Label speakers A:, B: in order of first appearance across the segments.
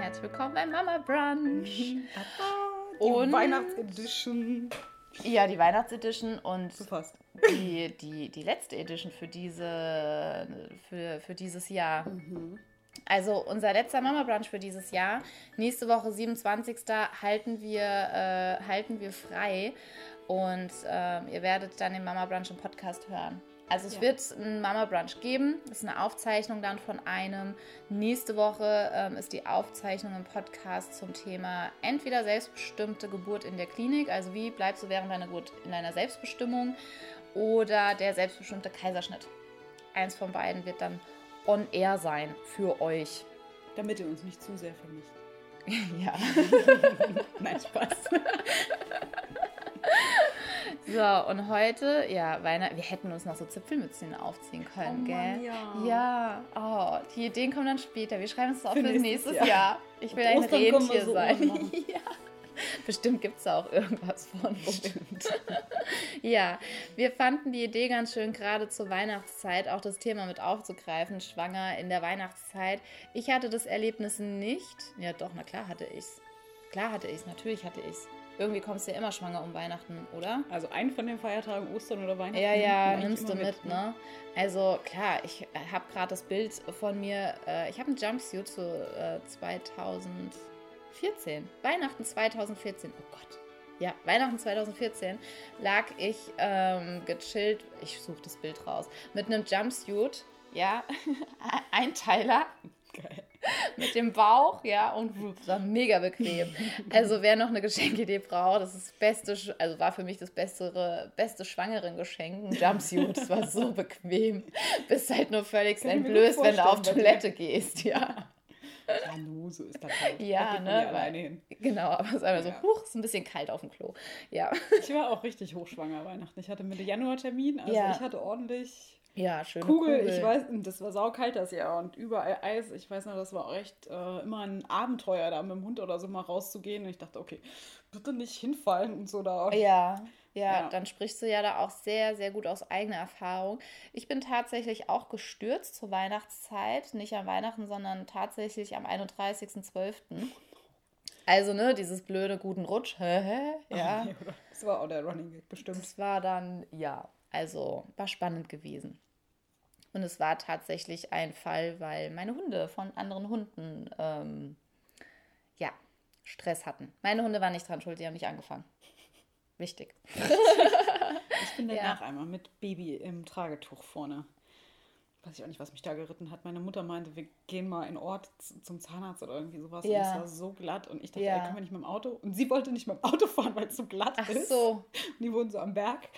A: herzlich willkommen beim Mama Brunch.
B: Die
A: Und-
B: Weihnachtsedition.
A: Ja, die Weihnachtsedition und
B: So fast.
A: die, die, die letzte Edition für, diese, für, für dieses Jahr. Also unser letzter Mama Brunch für dieses Jahr. Nächste Woche, 27. halten wir, äh, halten wir frei. Und ähm, ihr werdet dann den Mama Brunch im Podcast hören. Also es
B: Ja.
A: wird einen Mama Brunch geben. Das ist eine Aufzeichnung dann von einem. Nächste Woche ähm, ist die Aufzeichnung im Podcast zum Thema entweder selbstbestimmte Geburt in der Klinik, also wie bleibst du während deiner Geburt in deiner Selbstbestimmung, oder der selbstbestimmte Kaiserschnitt. Eins von beiden wird dann on air sein für euch.
B: Damit ihr uns nicht zu sehr vermisst.
A: Ja.
B: Nein, Spaß.
A: So, und heute, ja, Weihnachten, wir hätten uns noch so Zipfelmützen aufziehen können,
B: Oh
A: gell?
B: Mann, ja.
A: Ja, oh, die Ideen kommen dann später. Wir schreiben es auf
B: Für
A: für
B: nächstes Jahr.
A: Jahr. Ich will ein Rentier
B: so
A: sein. Ja. Bestimmt gibt es da auch irgendwas von. ja, wir fanden die Idee ganz schön, gerade zur Weihnachtszeit auch das Thema mit aufzugreifen, schwanger in der Weihnachtszeit. Ich hatte das Erlebnis nicht. Ja, doch, na klar hatte ich's. Klar hatte ich's, natürlich hatte ich's. Irgendwie kommst du ja immer schwanger um Weihnachten, oder?
B: Also einen von den Feiertagen, Ostern oder Weihnachten.
A: Ja, ja, nimmst du
B: immer
A: mit, ne? Also klar, ich habe gerade das Bild von mir, äh, ich habe einen Jumpsuit zu äh, 2014, Weihnachten 2014, oh Gott. Ja, Weihnachten 2014 lag ich ähm, gechillt, ich suche das Bild raus, mit einem Jumpsuit, ja, Einteiler,
B: Geil.
A: mit dem Bauch, ja, und war mega bequem. Also wer noch eine Geschenkidee braucht, das ist das beste, also war für mich das bessere, beste Schwangeren-Geschenk, ein Jumpsuit, das war so bequem. Bist halt nur völlig entblößt, wenn du auf. Toilette gehst, ja.
B: Ja, nu, so ist das halt.
A: Ja,
B: da
A: ne,
B: alleine hin.
A: Genau, aber es ist einfach so,
B: Ja.
A: huch, ist ein bisschen kalt auf dem Klo. Ja,
B: Ich war auch richtig hochschwanger Weihnachten. Ich hatte Mitte Januar Termin, also
A: Ja.
B: ich hatte ordentlich
A: ja, schöne
B: Kugel.
A: Kugel.
B: Ich weiß, und das war saukalt das Jahr und überall Eis. Ich weiß noch, das war auch echt äh, immer ein Abenteuer, da mit dem Hund oder so mal rauszugehen. Und ich dachte, okay, bitte nicht hinfallen und so da.
A: Ja, ja,
B: Ja.
A: dann sprichst du ja da auch sehr, sehr gut aus eigener Erfahrung. Ich bin tatsächlich auch gestürzt zur Weihnachtszeit. Nicht am Weihnachten, sondern tatsächlich am 31.12. Also, ne, dieses blöde guten Rutsch. ja.
B: Das war auch der Running Gag, bestimmt.
A: Das war dann, ja, also war spannend gewesen. Und es war tatsächlich ein Fall, weil meine Hunde von anderen Hunden, ähm, ja, Stress hatten. Meine Hunde waren nicht dran schuld, die haben nicht angefangen. Wichtig.
B: Ich bin
A: Ja.
B: danach einmal mit Baby im Tragetuch vorne. Weiß ich auch nicht, was mich da geritten hat. Meine Mutter meinte, wir gehen mal in Ort zum Zahnarzt oder irgendwie sowas. Und
A: Ja.
B: es war so glatt. Und ich dachte,
A: Ja.
B: ey, können wir nicht mit dem Auto? Und sie wollte nicht mit dem Auto fahren, weil es so glatt
A: Ach
B: ist.
A: so.
B: Und die wohnen so am Berg.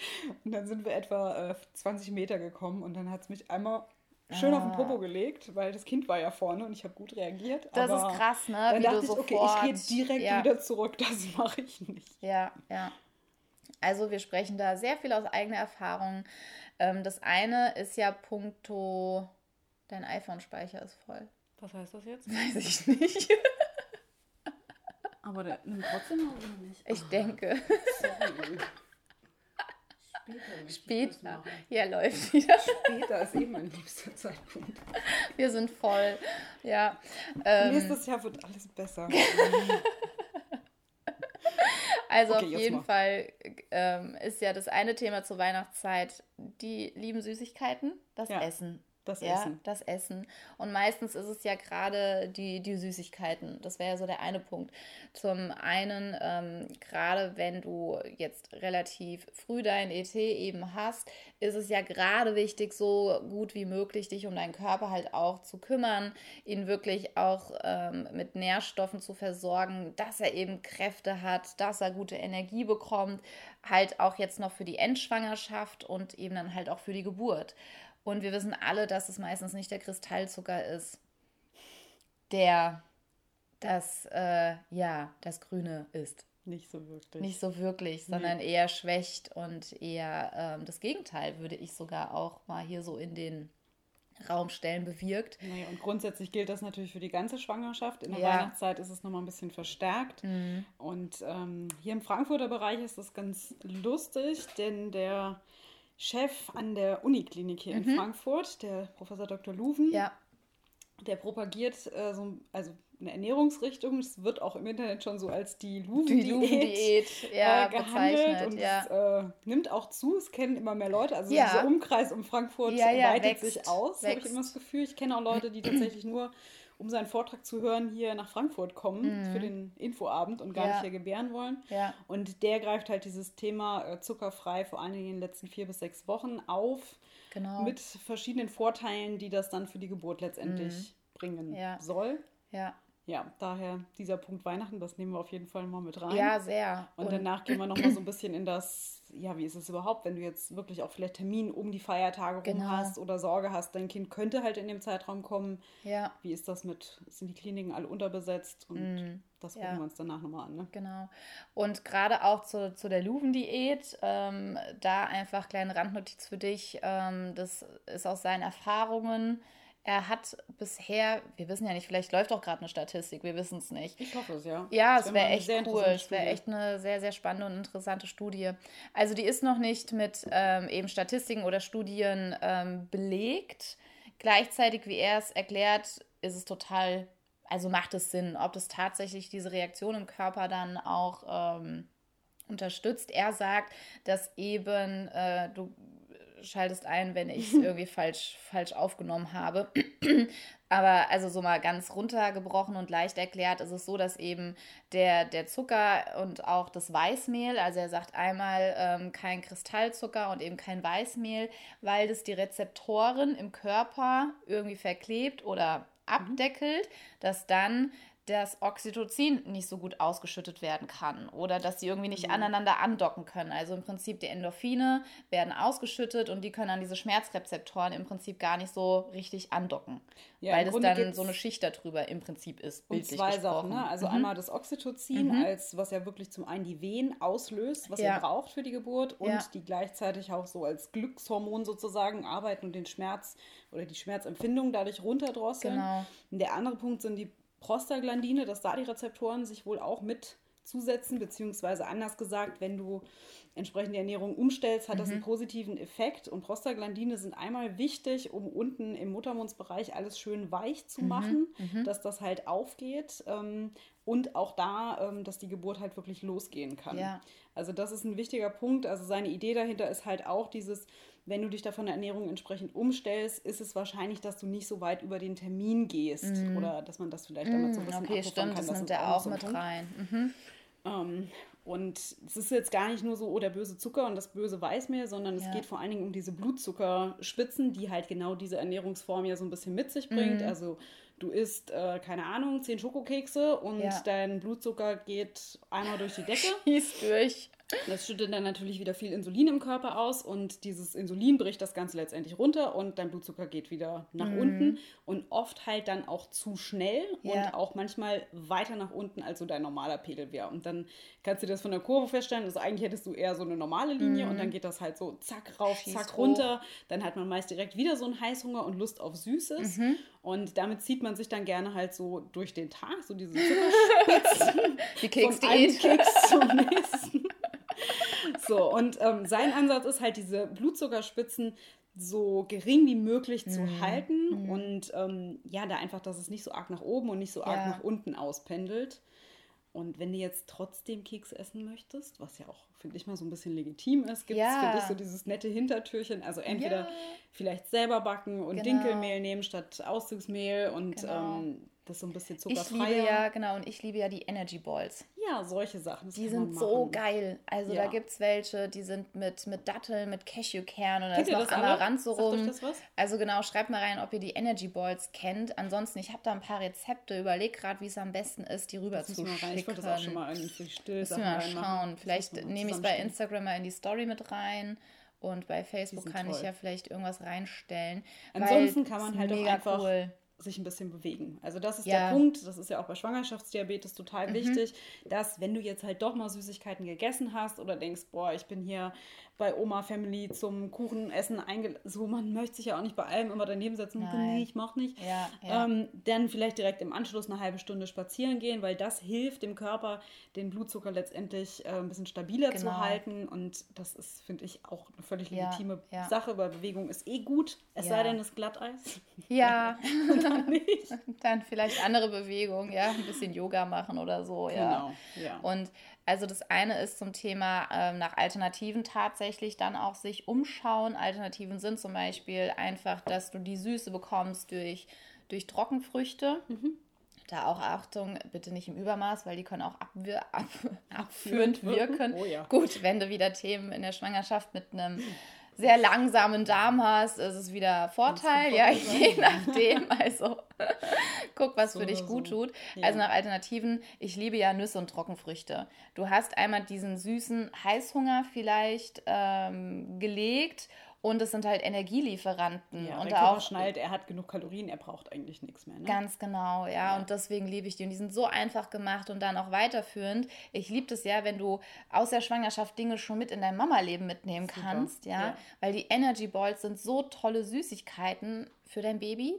B: Und dann sind wir etwa äh, 20 Meter gekommen. Und dann hat es mich einmal schön auf den
A: Ah.
B: Popo gelegt, weil das Kind war ja vorne und ich habe gut reagiert.
A: Das ist krass, ne?
B: Dann
A: Wie
B: dachte ich, okay, ich gehe direkt
A: ja,
B: wieder zurück. Das mache ich nicht.
A: Ja, ja. Also wir sprechen da sehr viel aus eigener Erfahrung. Ähm, das eine ist ja puncto, dein iPhone-Speicher ist voll.
B: Was heißt das jetzt?
A: Weiß ich nicht.
B: Aber der nimmt trotzdem noch oder nicht?
A: Ich denke,
B: Sorry. Später.
A: später. Ja, läuft wieder.
B: Später ist eben mein liebster Zeitpunkt.
A: Wir sind voll. Ja. Ähm,
B: Nächstes Jahr wird alles besser.
A: Also
B: Okay,
A: auf jeden
B: mal.
A: Fall ähm, ist ja das eine Thema zur Weihnachtszeit die lieben Süßigkeiten, das
B: Ja,
A: Essen.
B: Das
A: ja,
B: Essen.
A: das Essen. Und meistens ist es ja gerade die, die Süßigkeiten. Das wäre ja so der eine Punkt. Zum einen, ähm, gerade wenn du jetzt relativ früh dein ET eben hast, ist es ja gerade wichtig, so gut wie möglich dich um deinen Körper halt auch zu kümmern, ihn wirklich auch ähm, mit Nährstoffen zu versorgen, dass er eben Kräfte hat, dass er gute Energie bekommt, halt auch jetzt noch für die Endschwangerschaft und eben dann halt auch für die Geburt. Und wir wissen alle, dass es meistens nicht der Kristallzucker ist, der das, äh, ja, das Grüne ist.
B: Nicht so wirklich.
A: Nicht so wirklich, sondern eher schwächt und eher ähm, das Gegenteil, würde ich sogar auch mal hier so in den Raum stellen, bewirkt.
B: Naja, und grundsätzlich gilt das natürlich für die ganze Schwangerschaft. In der
A: Ja. Mhm.
B: Weihnachtszeit ist es nochmal ein bisschen verstärkt. Und ähm, hier im Frankfurter Bereich ist das ganz lustig, denn der Chef an der Uniklinik hier in Frankfurt, der Professor Dr. Luven,
A: Mhm. Ja,
B: der propagiert äh, so, also eine Ernährungsrichtung. Es wird auch im Internet schon so als die Luven-Diät ja, äh, gehandelt und ja. es äh, nimmt auch zu. Es kennen immer mehr Leute. Also ja. dieser Umkreis um Frankfurt weitet wächst, sich aus, habe ich immer das Gefühl. Ich kenne auch Leute, die tatsächlich nur um seinen Vortrag zu hören, hier nach Frankfurt kommen mhm. für den Infoabend und gar ja. nicht hier gebären wollen.
A: Ja.
B: Und der greift halt dieses Thema äh, zuckerfrei vor allen Dingen in den letzten vier bis sechs Wochen auf.
A: Genau.
B: Mit verschiedenen Vorteilen, die das dann für die Geburt letztendlich mhm. bringen ja. soll.
A: Ja
B: ja, daher dieser Punkt Weihnachten, das nehmen wir auf jeden Fall mal mit rein.
A: Ja, sehr.
B: Und, und danach gehen wir nochmal so ein bisschen in das, ja, wie ist es überhaupt, wenn du jetzt wirklich auch vielleicht Termin um die Feiertage genau. rum hast oder Sorge hast, dein Kind könnte halt in dem Zeitraum kommen.
A: Ja.
B: Wie ist das mit, sind die Kliniken alle unterbesetzt und mm, das gucken ja. wir uns danach nochmal an. Ne?
A: Genau. Und gerade auch zu, zu der Luven-Diät, ähm, da einfach kleine Randnotiz für dich, ähm, das ist aus seinen Erfahrungen, er hat bisher, wir wissen ja nicht, vielleicht läuft auch gerade eine Statistik, wir wissen es nicht.
B: Ich hoffe es, ja.
A: Ja, es wäre echt cool. Es wäre echt eine sehr, sehr spannende und interessante Studie. Also die ist noch nicht mit ähm, eben Statistiken oder Studien ähm, belegt. Gleichzeitig, wie er es erklärt, ist es total, also macht es Sinn, ob das tatsächlich diese Reaktion im Körper dann auch ähm, unterstützt. Er sagt, dass eben äh, du schaltest ein, wenn ich es irgendwie falsch, falsch aufgenommen habe. Aber also so mal ganz runtergebrochen und leicht erklärt ist es so, dass eben der, der Zucker und auch das Weißmehl, also er sagt einmal ähm, kein Kristallzucker und eben kein Weißmehl, weil das die Rezeptoren im Körper irgendwie verklebt oder mhm. abdeckelt, dass dann dass Oxytocin nicht so gut ausgeschüttet werden kann oder dass sie irgendwie nicht mhm. aneinander andocken können. Also im Prinzip die Endorphine werden ausgeschüttet und die können an diese Schmerzrezeptoren im Prinzip gar nicht so richtig andocken, ja, weil das dann so eine Schicht darüber im Prinzip ist.
B: Und zwei gesprochen. Sachen, ne? also mhm. einmal das Oxytocin, mhm. als was ja wirklich zum einen die Wehen auslöst, was ja. ihr braucht für die Geburt und ja. die gleichzeitig auch so als Glückshormon sozusagen arbeiten und den Schmerz oder die Schmerzempfindung dadurch runterdrosseln. Genau. Und der andere Punkt sind die Prostaglandine, dass da die Rezeptoren sich wohl auch mit zusetzen, beziehungsweise anders gesagt, wenn du entsprechend die Ernährung umstellst, hat mhm. das einen positiven Effekt. Und Prostaglandine sind einmal wichtig, um unten im Muttermundsbereich alles schön weich zu mhm. machen, mhm. dass das halt aufgeht. Ähm, und auch da, ähm, dass die Geburt halt wirklich losgehen kann.
A: Ja.
B: Also das ist ein wichtiger Punkt. Also seine Idee dahinter ist halt auch dieses, wenn du dich da von der Ernährung entsprechend umstellst, ist es wahrscheinlich, dass du nicht so weit über den Termin gehst mm. oder dass man das vielleicht mm, damit so ein bisschen
A: Okay, stimmt, kann. das, das nimmt er auch, so mit rein. Mhm.
B: Ähm, und es ist jetzt gar nicht nur so, oh, der böse Zucker und das böse Weißmehl, sondern es ja. geht vor allen Dingen um diese Blutzuckerspitzen, die halt genau diese Ernährungsform ja so ein bisschen mit sich bringt. Mhm. Also du isst, äh, keine Ahnung, zehn Schokokekse und ja. dein Blutzucker geht einmal durch die Decke.
A: Schießt durch.
B: Das schüttet dann natürlich wieder viel Insulin im Körper aus und dieses Insulin bricht das Ganze letztendlich runter und dein Blutzucker geht wieder nach mhm. unten und oft halt dann auch zu schnell ja. und auch manchmal weiter nach unten, als so dein normaler Pegel wäre. Und dann kannst du das von der Kurve feststellen, also eigentlich hättest du eher so eine normale Linie mhm. und dann geht das halt so zack rauf, Schieß zack hoch. runter. Dann hat man meist direkt wieder so einen Heißhunger und Lust auf Süßes. Mhm. Und damit zieht man sich dann gerne halt so durch den Tag, so diese Zuckerspitzen.
A: Die Keksdiät.
B: Keks zum nächsten. So, und ähm, sein Ansatz ist halt, diese Blutzuckerspitzen so gering wie möglich zu mhm. halten mhm. und ähm, ja, da einfach, dass es nicht so arg nach oben und nicht so arg ja. nach unten auspendelt. Und wenn du jetzt trotzdem Keks essen möchtest, was ja auch, finde ich mal, so ein bisschen legitim ist, gibt es, ja. finde ich, so dieses nette Hintertürchen. Also entweder ja. vielleicht selber backen und genau. Dinkelmehl nehmen statt Auszugsmehl und genau. ähm, das so ein bisschen zuckerfrei.
A: Ich liebe ja, genau, und ich liebe ja die Energy Balls.
B: Ja, solche Sachen.
A: Die sind so geil. Also ja. da gibt es welche, die sind mit, mit Datteln, mit Cashewkernen und da ist noch Amaranth so rum. Also genau, schreibt mal rein, ob ihr die Energy Balls kennt. Ansonsten, ich habe da ein paar Rezepte. Überleg gerade, wie es am besten ist, die rüber zu schicken. Ich wollte das auch schon mal in die Still Müssen wir mal schauen. Vielleicht nehme ich es bei Instagram mal in die Story mit rein. Und bei Facebook kann toll. ich ja vielleicht irgendwas reinstellen.
B: Ansonsten kann man halt auch einfach cool sich ein bisschen bewegen. Also das ist ja. der Punkt, das ist ja auch bei Schwangerschaftsdiabetes total mhm. wichtig, dass wenn du jetzt halt doch mal Süßigkeiten gegessen hast oder denkst, boah, ich bin hier bei Oma Family zum Kuchenessen eingeladen. So, man möchte sich ja auch nicht bei allem immer daneben setzen. Nein. Nee, ich mach nicht.
A: Ja, ja.
B: Ähm, dann vielleicht direkt im Anschluss eine halbe Stunde spazieren gehen, weil das hilft dem Körper, den Blutzucker letztendlich äh, ein bisschen stabiler genau. zu halten. Und das ist, finde ich, auch eine völlig legitime ja, Sache, weil Bewegung ist eh gut, es sei denn, es ist Glatteis.
A: Ja.
B: dann
A: nicht. Dann vielleicht andere Bewegungen, ja, ein bisschen Yoga machen oder so, ja. Genau, ja. Und also das eine ist zum Thema ähm, nach Alternativen tatsächlich dann auch sich umschauen. Alternativen sind zum Beispiel einfach, dass du die Süße bekommst durch, durch Trockenfrüchte. Mhm. Da auch Achtung, bitte nicht im Übermaß, weil die können auch abwir ab, abführend wirken. Oh ja. Gut, wenn du wieder Themen in der Schwangerschaft mit einem sehr langsamen Darm hast, ist es wieder Vorteil, ja, je nachdem. Also guck, was so für dich gut so. tut. Ja. Also nach Alternativen, ich liebe ja Nüsse und Trockenfrüchte. Du hast einmal diesen süßen Heißhunger vielleicht ähm, gelegt und es sind halt Energielieferanten.
B: Ja,
A: und
B: der Körper auch schnallt, er hat genug Kalorien, er braucht eigentlich nichts mehr. Ne?
A: Ganz genau, ja, ja. Und deswegen liebe ich die. Und die sind so einfach gemacht und dann auch weiterführend. Ich liebe das ja, wenn du aus der Schwangerschaft Dinge schon mit in dein Mama-Leben mitnehmen Super. kannst, ja? ja. Weil die Energy Balls sind so tolle Süßigkeiten für dein Baby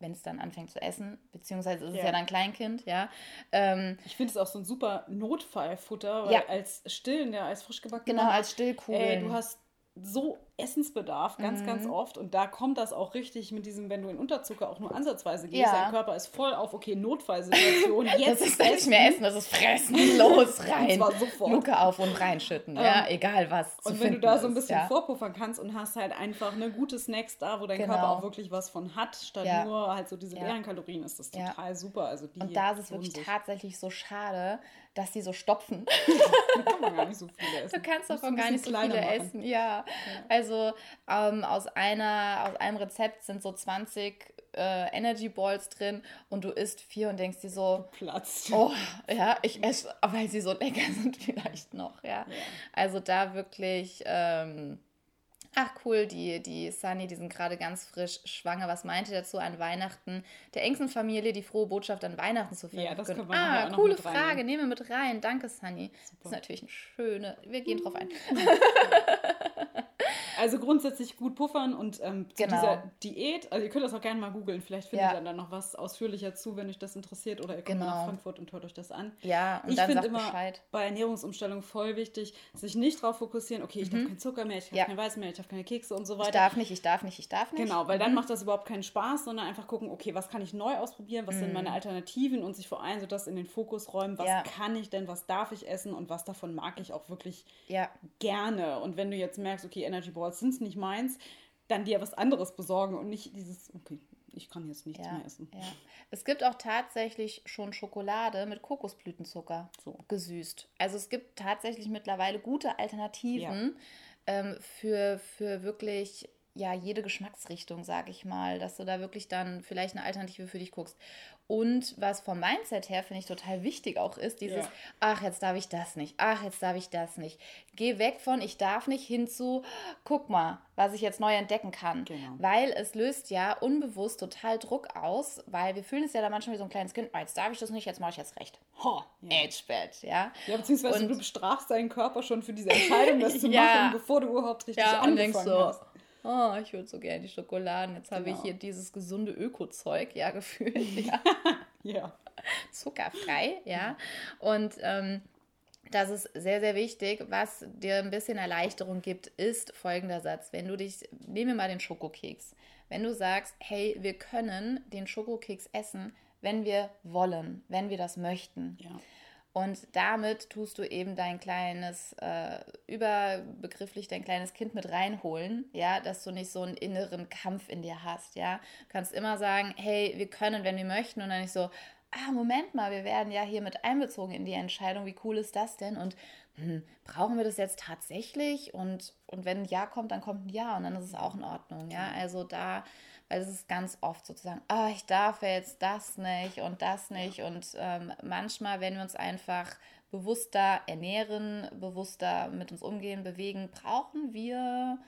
A: wenn es dann anfängt zu essen, beziehungsweise ist es ja, ja dann Kleinkind, ja. Ähm,
B: ich finde es auch so ein super Notfallfutter, weil ja. als Stillende, als frisch gebacken.
A: Genau, als Stillkugeln.
B: Ey, du hast so Essensbedarf, ganz, mhm. ganz oft. Und da kommt das auch richtig mit diesem, wenn du in Unterzucker auch nur ansatzweise gehst, ja. dein Körper ist voll auf, okay, Notfallsituation,
A: jetzt Das ist nicht mehr Essen, das ist Fressen, los, rein. Luke auf und reinschütten, ja, ähm, egal was.
B: Und wenn du da so ein bisschen ist, vorpuffern kannst und hast halt einfach eine gute Snacks da, wo dein genau. Körper auch wirklich was von hat, statt ja. nur halt so diese leeren Kalorien, ist das total super. Also die
A: und da ist es wirklich sich. tatsächlich so schade, dass die so stopfen.
B: da kann man gar nicht so viele essen.
A: Du kannst davon gar nicht so viele machen. essen, ja. Also ähm, aus, einer, aus einem Rezept sind so 20 äh, Energy Balls drin und du isst vier und denkst dir so,
B: Platz.
A: Oh, ja, ich esse, weil sie so lecker sind vielleicht noch, ja. ja. Also da wirklich. Ähm, Ach cool, die, die Sunny, die sind gerade ganz frisch schwanger. Was meint ihr dazu an Weihnachten der engsten Familie die frohe Botschaft an Weihnachten zu
B: verkünden? Ja, das können
A: Ah, coole Frage, nehmen wir mit rein. Danke, Sunny. Super. Das ist natürlich eine schöne, wir gehen drauf ein.
B: Also grundsätzlich gut puffern und ähm, zu genau. dieser Diät, also ihr könnt das auch gerne mal googeln, vielleicht findet ja. ihr dann noch was ausführlicher zu, wenn euch das interessiert oder ihr kommt genau. nach Frankfurt und hört euch das an.
A: Ja,
B: und ich finde immer Bescheid. bei Ernährungsumstellung voll wichtig, sich nicht darauf fokussieren, okay, ich mhm. darf keinen Zucker mehr, ich darf ja. kein Weiß mehr, ich darf keine Kekse und so weiter. Ich
A: darf nicht, ich darf nicht, ich darf nicht.
B: Genau, weil mhm. dann macht das überhaupt keinen Spaß, sondern einfach gucken, okay, was kann ich neu ausprobieren, was mhm. sind meine Alternativen und sich vor allem so das in den Fokus räumen, was ja. kann ich denn, was darf ich essen und was davon mag ich auch wirklich gerne. Und wenn du jetzt merkst, okay, Energy Balls sind es nicht meins, eins, dann dir was anderes besorgen und nicht dieses, okay, ich kann jetzt nichts
A: ja,
B: mehr essen.
A: Ja. Es gibt auch tatsächlich schon Schokolade mit Kokosblütenzucker so. gesüßt. Also es gibt tatsächlich mittlerweile gute Alternativen ja. ähm, für, für wirklich ja, jede Geschmacksrichtung, sage ich mal, dass du da wirklich dann vielleicht eine Alternative für dich guckst. Und was vom Mindset her, finde ich, total wichtig auch ist, dieses, ja. ach, jetzt darf ich das nicht, ach, jetzt darf ich das nicht. Geh weg von, ich darf nicht, hin zu, guck mal, was ich jetzt neu entdecken kann. Genau. Weil es löst ja unbewusst total Druck aus, weil wir fühlen es ja da manchmal wie so ein kleines Kind, oh, jetzt darf ich das nicht, jetzt mache ich jetzt recht. Ho, ja. Age-Bett, ja.
B: Ja, beziehungsweise und, du bestrafst deinen Körper schon für diese Entscheidung, das zu ja. machen, bevor du überhaupt richtig ja, angefangen so, hast
A: oh, ich würde so gerne die Schokoladen. Jetzt habe ich genau. hier dieses gesunde Öko-Zeug, ja, gefühlt. Ja. ja. Zuckerfrei, ja. Und ähm, das ist sehr, sehr wichtig. Was dir ein bisschen Erleichterung gibt, ist folgender Satz. Wenn du dich, nehmen wir mal den Schokokeks. Wenn du sagst, hey, wir können den Schokokeks essen, wenn wir wollen, wenn wir das möchten. Ja. Und damit tust du eben dein kleines, äh, überbegrifflich dein kleines Kind mit reinholen, ja, dass du nicht so einen inneren Kampf in dir hast, ja. Du kannst immer sagen, hey, wir können, wenn wir möchten, und dann nicht so, ah, Moment mal, wir werden ja hier mit einbezogen in die Entscheidung, wie cool ist das denn? Und hm, brauchen wir das jetzt tatsächlich? Und, und wenn ein Ja kommt, dann kommt ein Ja und dann ist es auch in Ordnung, ja. Also da weil es ist ganz oft sozusagen, ah, ich darf jetzt das nicht und das nicht. Und ähm, manchmal, wenn wir uns einfach bewusster ernähren, bewusster mit uns umgehen, bewegen, brauchen wir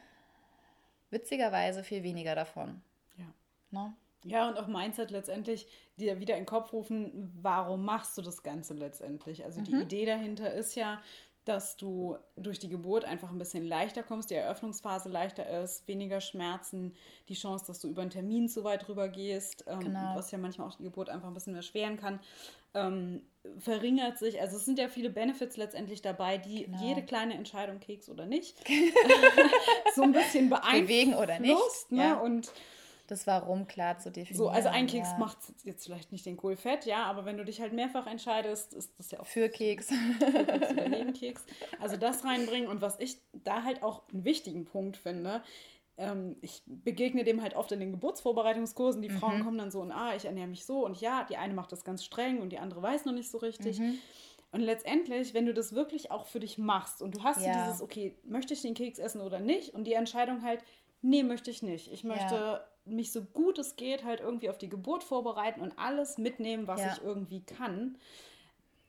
A: witzigerweise viel weniger davon.
B: Ja. No? Ne? Ja, und auch Mindset letztendlich dir wieder in den Kopf rufen, warum machst du das Ganze letztendlich? Also die mhm. Idee dahinter ist ja, dass du durch die Geburt einfach ein bisschen leichter kommst, die Eröffnungsphase leichter ist, weniger Schmerzen, die Chance, dass du über einen Termin zu weit rüber gehst, ähm, genau. was ja manchmal auch die Geburt einfach ein bisschen erschweren kann, ähm, verringert sich. Also es sind ja viele Benefits letztendlich dabei, die genau. jede kleine Entscheidung, Keks oder nicht, so ein bisschen beeinflusst.
A: Bewegen oder nicht.
B: Ne? Ja. Und
A: Das Warum klar zu definieren.
B: So, also ein Keks ja. macht jetzt vielleicht nicht den Kohlfett, ja, aber wenn du dich halt mehrfach entscheidest, ist das ja auch.
A: Für Keks.
B: Für Keks oder neben Keks. Also das reinbringen und was ich da halt auch einen wichtigen Punkt finde, ähm, ich begegne dem halt oft in den Geburtsvorbereitungskursen. Die mhm. Frauen kommen dann so und ah, ich ernähre mich so und ja, die eine macht das ganz streng und die andere weiß noch nicht so richtig. Mhm. Und letztendlich, wenn du das wirklich auch für dich machst und du hast ja. dieses, okay, möchte ich den Keks essen oder nicht? Und die Entscheidung halt, nee, möchte ich nicht. Ich möchte ja. Mich so gut es geht halt irgendwie auf die Geburt vorbereiten und alles mitnehmen, was ja. ich irgendwie kann.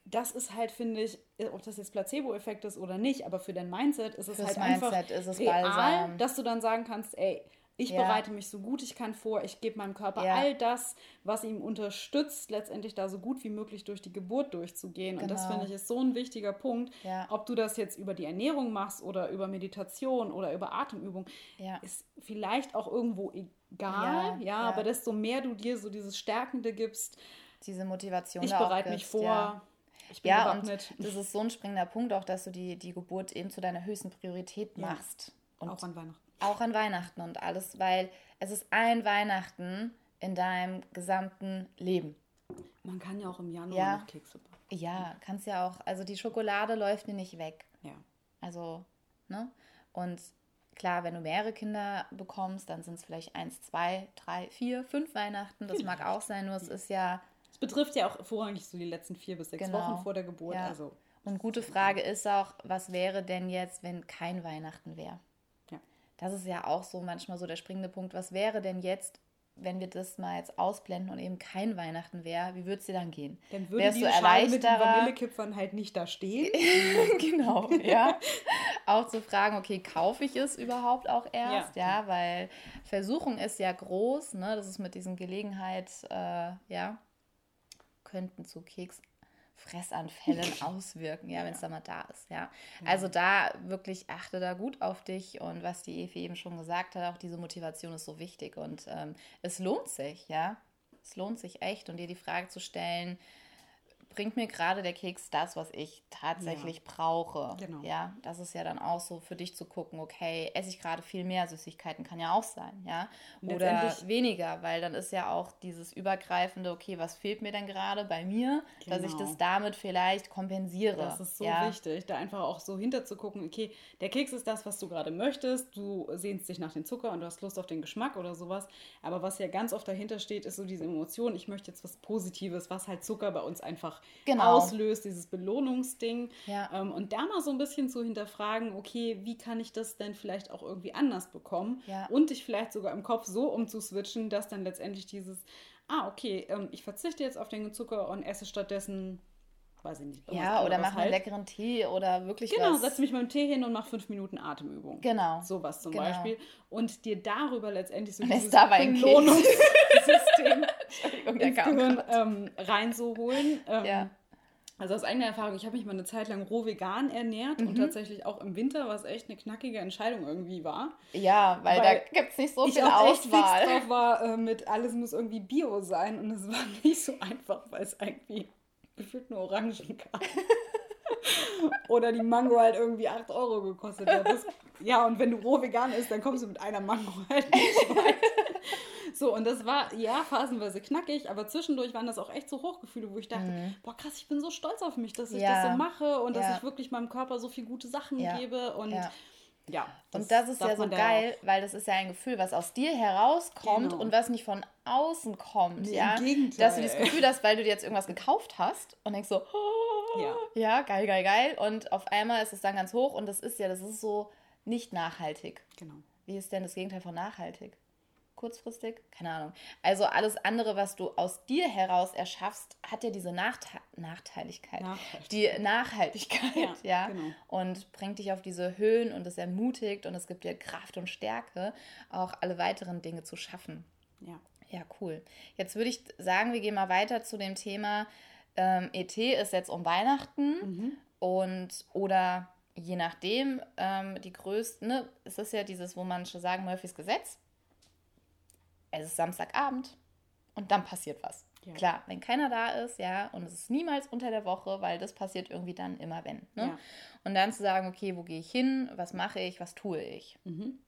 B: Das ist halt, finde ich, ob das jetzt Placebo-Effekt ist oder nicht, aber für dein Mindset ist es Fürs halt Mindset einfach ist es real, Balsam. dass du dann sagen kannst, ey, ich ja. bereite mich so gut ich kann vor, ich gebe meinem Körper ja. all das, was ihm unterstützt, letztendlich da so gut wie möglich durch die Geburt durchzugehen. Genau. Und das genau. finde ich ist so ein wichtiger Punkt. Ja. Ob du das jetzt über die Ernährung machst oder über Meditation oder über Atemübung, ist vielleicht auch irgendwo egal. Ja, aber desto mehr du dir so dieses Stärkende gibst,
A: diese Motivation.
B: Ich bereite mich vor.
A: Ich bin ja, und das ist so ein springender Punkt auch, dass du die, die Geburt eben zu deiner höchsten Priorität machst.
B: Und auch an Weihnachten.
A: Auch an Weihnachten und alles, weil es ist ein Weihnachten in deinem gesamten Leben.
B: Man kann ja auch im Januar ja. noch Kekse backen.
A: Ja, kannst ja auch. Also die Schokolade läuft dir nicht weg.
B: Ja.
A: Also, ne? Und klar, wenn du mehrere Kinder bekommst, dann sind es vielleicht eins, zwei, drei, vier, fünf Weihnachten. Das mag auch sein, nur es ist ja.
B: Es betrifft ja auch vorrangig so die letzten vier bis sechs genau. Wochen vor der Geburt. Ja. Also.
A: Und gute Frage ist auch, was wäre denn jetzt, wenn kein Weihnachten wäre? das ist ja auch so manchmal so der springende Punkt. Was wäre denn jetzt, wenn wir das mal jetzt ausblenden und eben kein Weihnachten wäre, wie würde es dir dann gehen?
B: Dann würde Wärst die Schale mit den Vanillekipfern halt nicht da stehen.
A: genau, ja. auch zu fragen, okay, kaufe ich es überhaupt auch erst? Ja, ja weil Versuchung ist ja groß, ne? Das ist mit diesen Gelegenheit, äh, ja, könnten zu Keks Fressanfällen auswirken, ja, wenn es da mal da ist, ja. Also da wirklich achte da gut auf dich und was die Evi eben schon gesagt hat, auch diese Motivation ist so wichtig und ähm, es lohnt sich, ja. Es lohnt sich echt und dir die Frage zu stellen, bringt mir gerade der Keks das, was ich tatsächlich ja. brauche. Genau. Ja, das ist ja dann auch so für dich zu gucken, okay, esse ich gerade viel mehr Süßigkeiten, kann ja auch sein, ja. Oder weniger, weil dann ist ja auch dieses übergreifende, okay, was fehlt mir denn gerade bei mir, genau. dass ich das genau. damit vielleicht kompensiere.
B: Das ist so ja. wichtig, da einfach auch so hinter zu gucken, okay, der Keks ist das, was du gerade möchtest, du sehnst dich nach dem Zucker und du hast Lust auf den Geschmack oder sowas, aber was ja ganz oft dahinter steht, ist so diese Emotion, ich möchte jetzt was Positives, was halt Zucker bei uns einfach genau. auslöst, dieses Belohnungsding. Ja. Ähm, und da mal so ein bisschen zu hinterfragen, okay, wie kann ich das denn vielleicht auch irgendwie anders bekommen? Ja. Und dich vielleicht sogar im Kopf so umzuswitchen, dass dann letztendlich dieses, ah, okay, ähm, ich verzichte jetzt auf den Zucker und esse stattdessen weiß ich nicht.
A: Ja, oder mach halt. einen leckeren Tee oder wirklich
B: Genau, was. setz mich mit dem Tee hin und mach fünf Minuten Atemübung.
A: Genau.
B: Sowas zum genau. Beispiel. Und dir darüber letztendlich so
A: und dieses Belohnungssystem
B: ins Gehirn ähm, reinzuholen. Ähm, ja. Also aus eigener Erfahrung, ich habe mich mal eine Zeit lang roh vegan ernährt mhm. und tatsächlich auch im Winter, was echt eine knackige Entscheidung irgendwie war.
A: Ja, weil, weil da gibt es nicht so viel Auswahl. Ich auch echt
B: drauf war äh, mit alles muss irgendwie Bio sein und es war nicht so einfach, weil es irgendwie gefühlt nur Orangen gab. Oder die Mango halt irgendwie 8 Euro gekostet hat. Das, ja, und wenn du roh vegan isst, dann kommst du mit einer Mango halt nicht weit. So, und das war, ja, phasenweise knackig, aber zwischendurch waren das auch echt so Hochgefühle, wo ich dachte, mhm. boah, krass, ich bin so stolz auf mich, dass ich ja. das so mache und dass ich wirklich meinem Körper so viele gute Sachen gebe und ja.
A: Das und das ist ja so geil, weil das ist ja ein Gefühl, was aus dir herauskommt genau. und was nicht von außen kommt. Nee, ja? Dass du das Gefühl hast, weil du dir jetzt irgendwas gekauft hast und denkst so, oh, ja. ja, geil, geil, geil. Und auf einmal ist es dann ganz hoch und das ist ja, das ist so nicht nachhaltig.
B: Genau.
A: Wie ist denn das Gegenteil von nachhaltig? Kurzfristig, keine Ahnung. Also alles andere, was du aus dir heraus erschaffst, hat ja diese Nachte Nachteiligkeit, Nachhaltigkeit. die Nachhaltigkeit, ja, ja? Genau. und bringt dich auf diese Höhen und es ermutigt und es gibt dir Kraft und Stärke, auch alle weiteren Dinge zu schaffen.
B: Ja.
A: Ja, cool. Jetzt würde ich sagen, wir gehen mal weiter zu dem Thema ähm, ET ist jetzt um Weihnachten mhm. und oder je nachdem, ähm, die größten, ne, es ist ja dieses, wo manche sagen, Murphys Gesetz es ist Samstagabend und dann passiert was. Ja. Klar, wenn keiner da ist, ja, und es ist niemals unter der Woche, weil das passiert irgendwie dann immer wenn. Ne? Ja. Und dann zu sagen, okay, wo gehe ich hin, was mache ich, was tue ich? Mhm.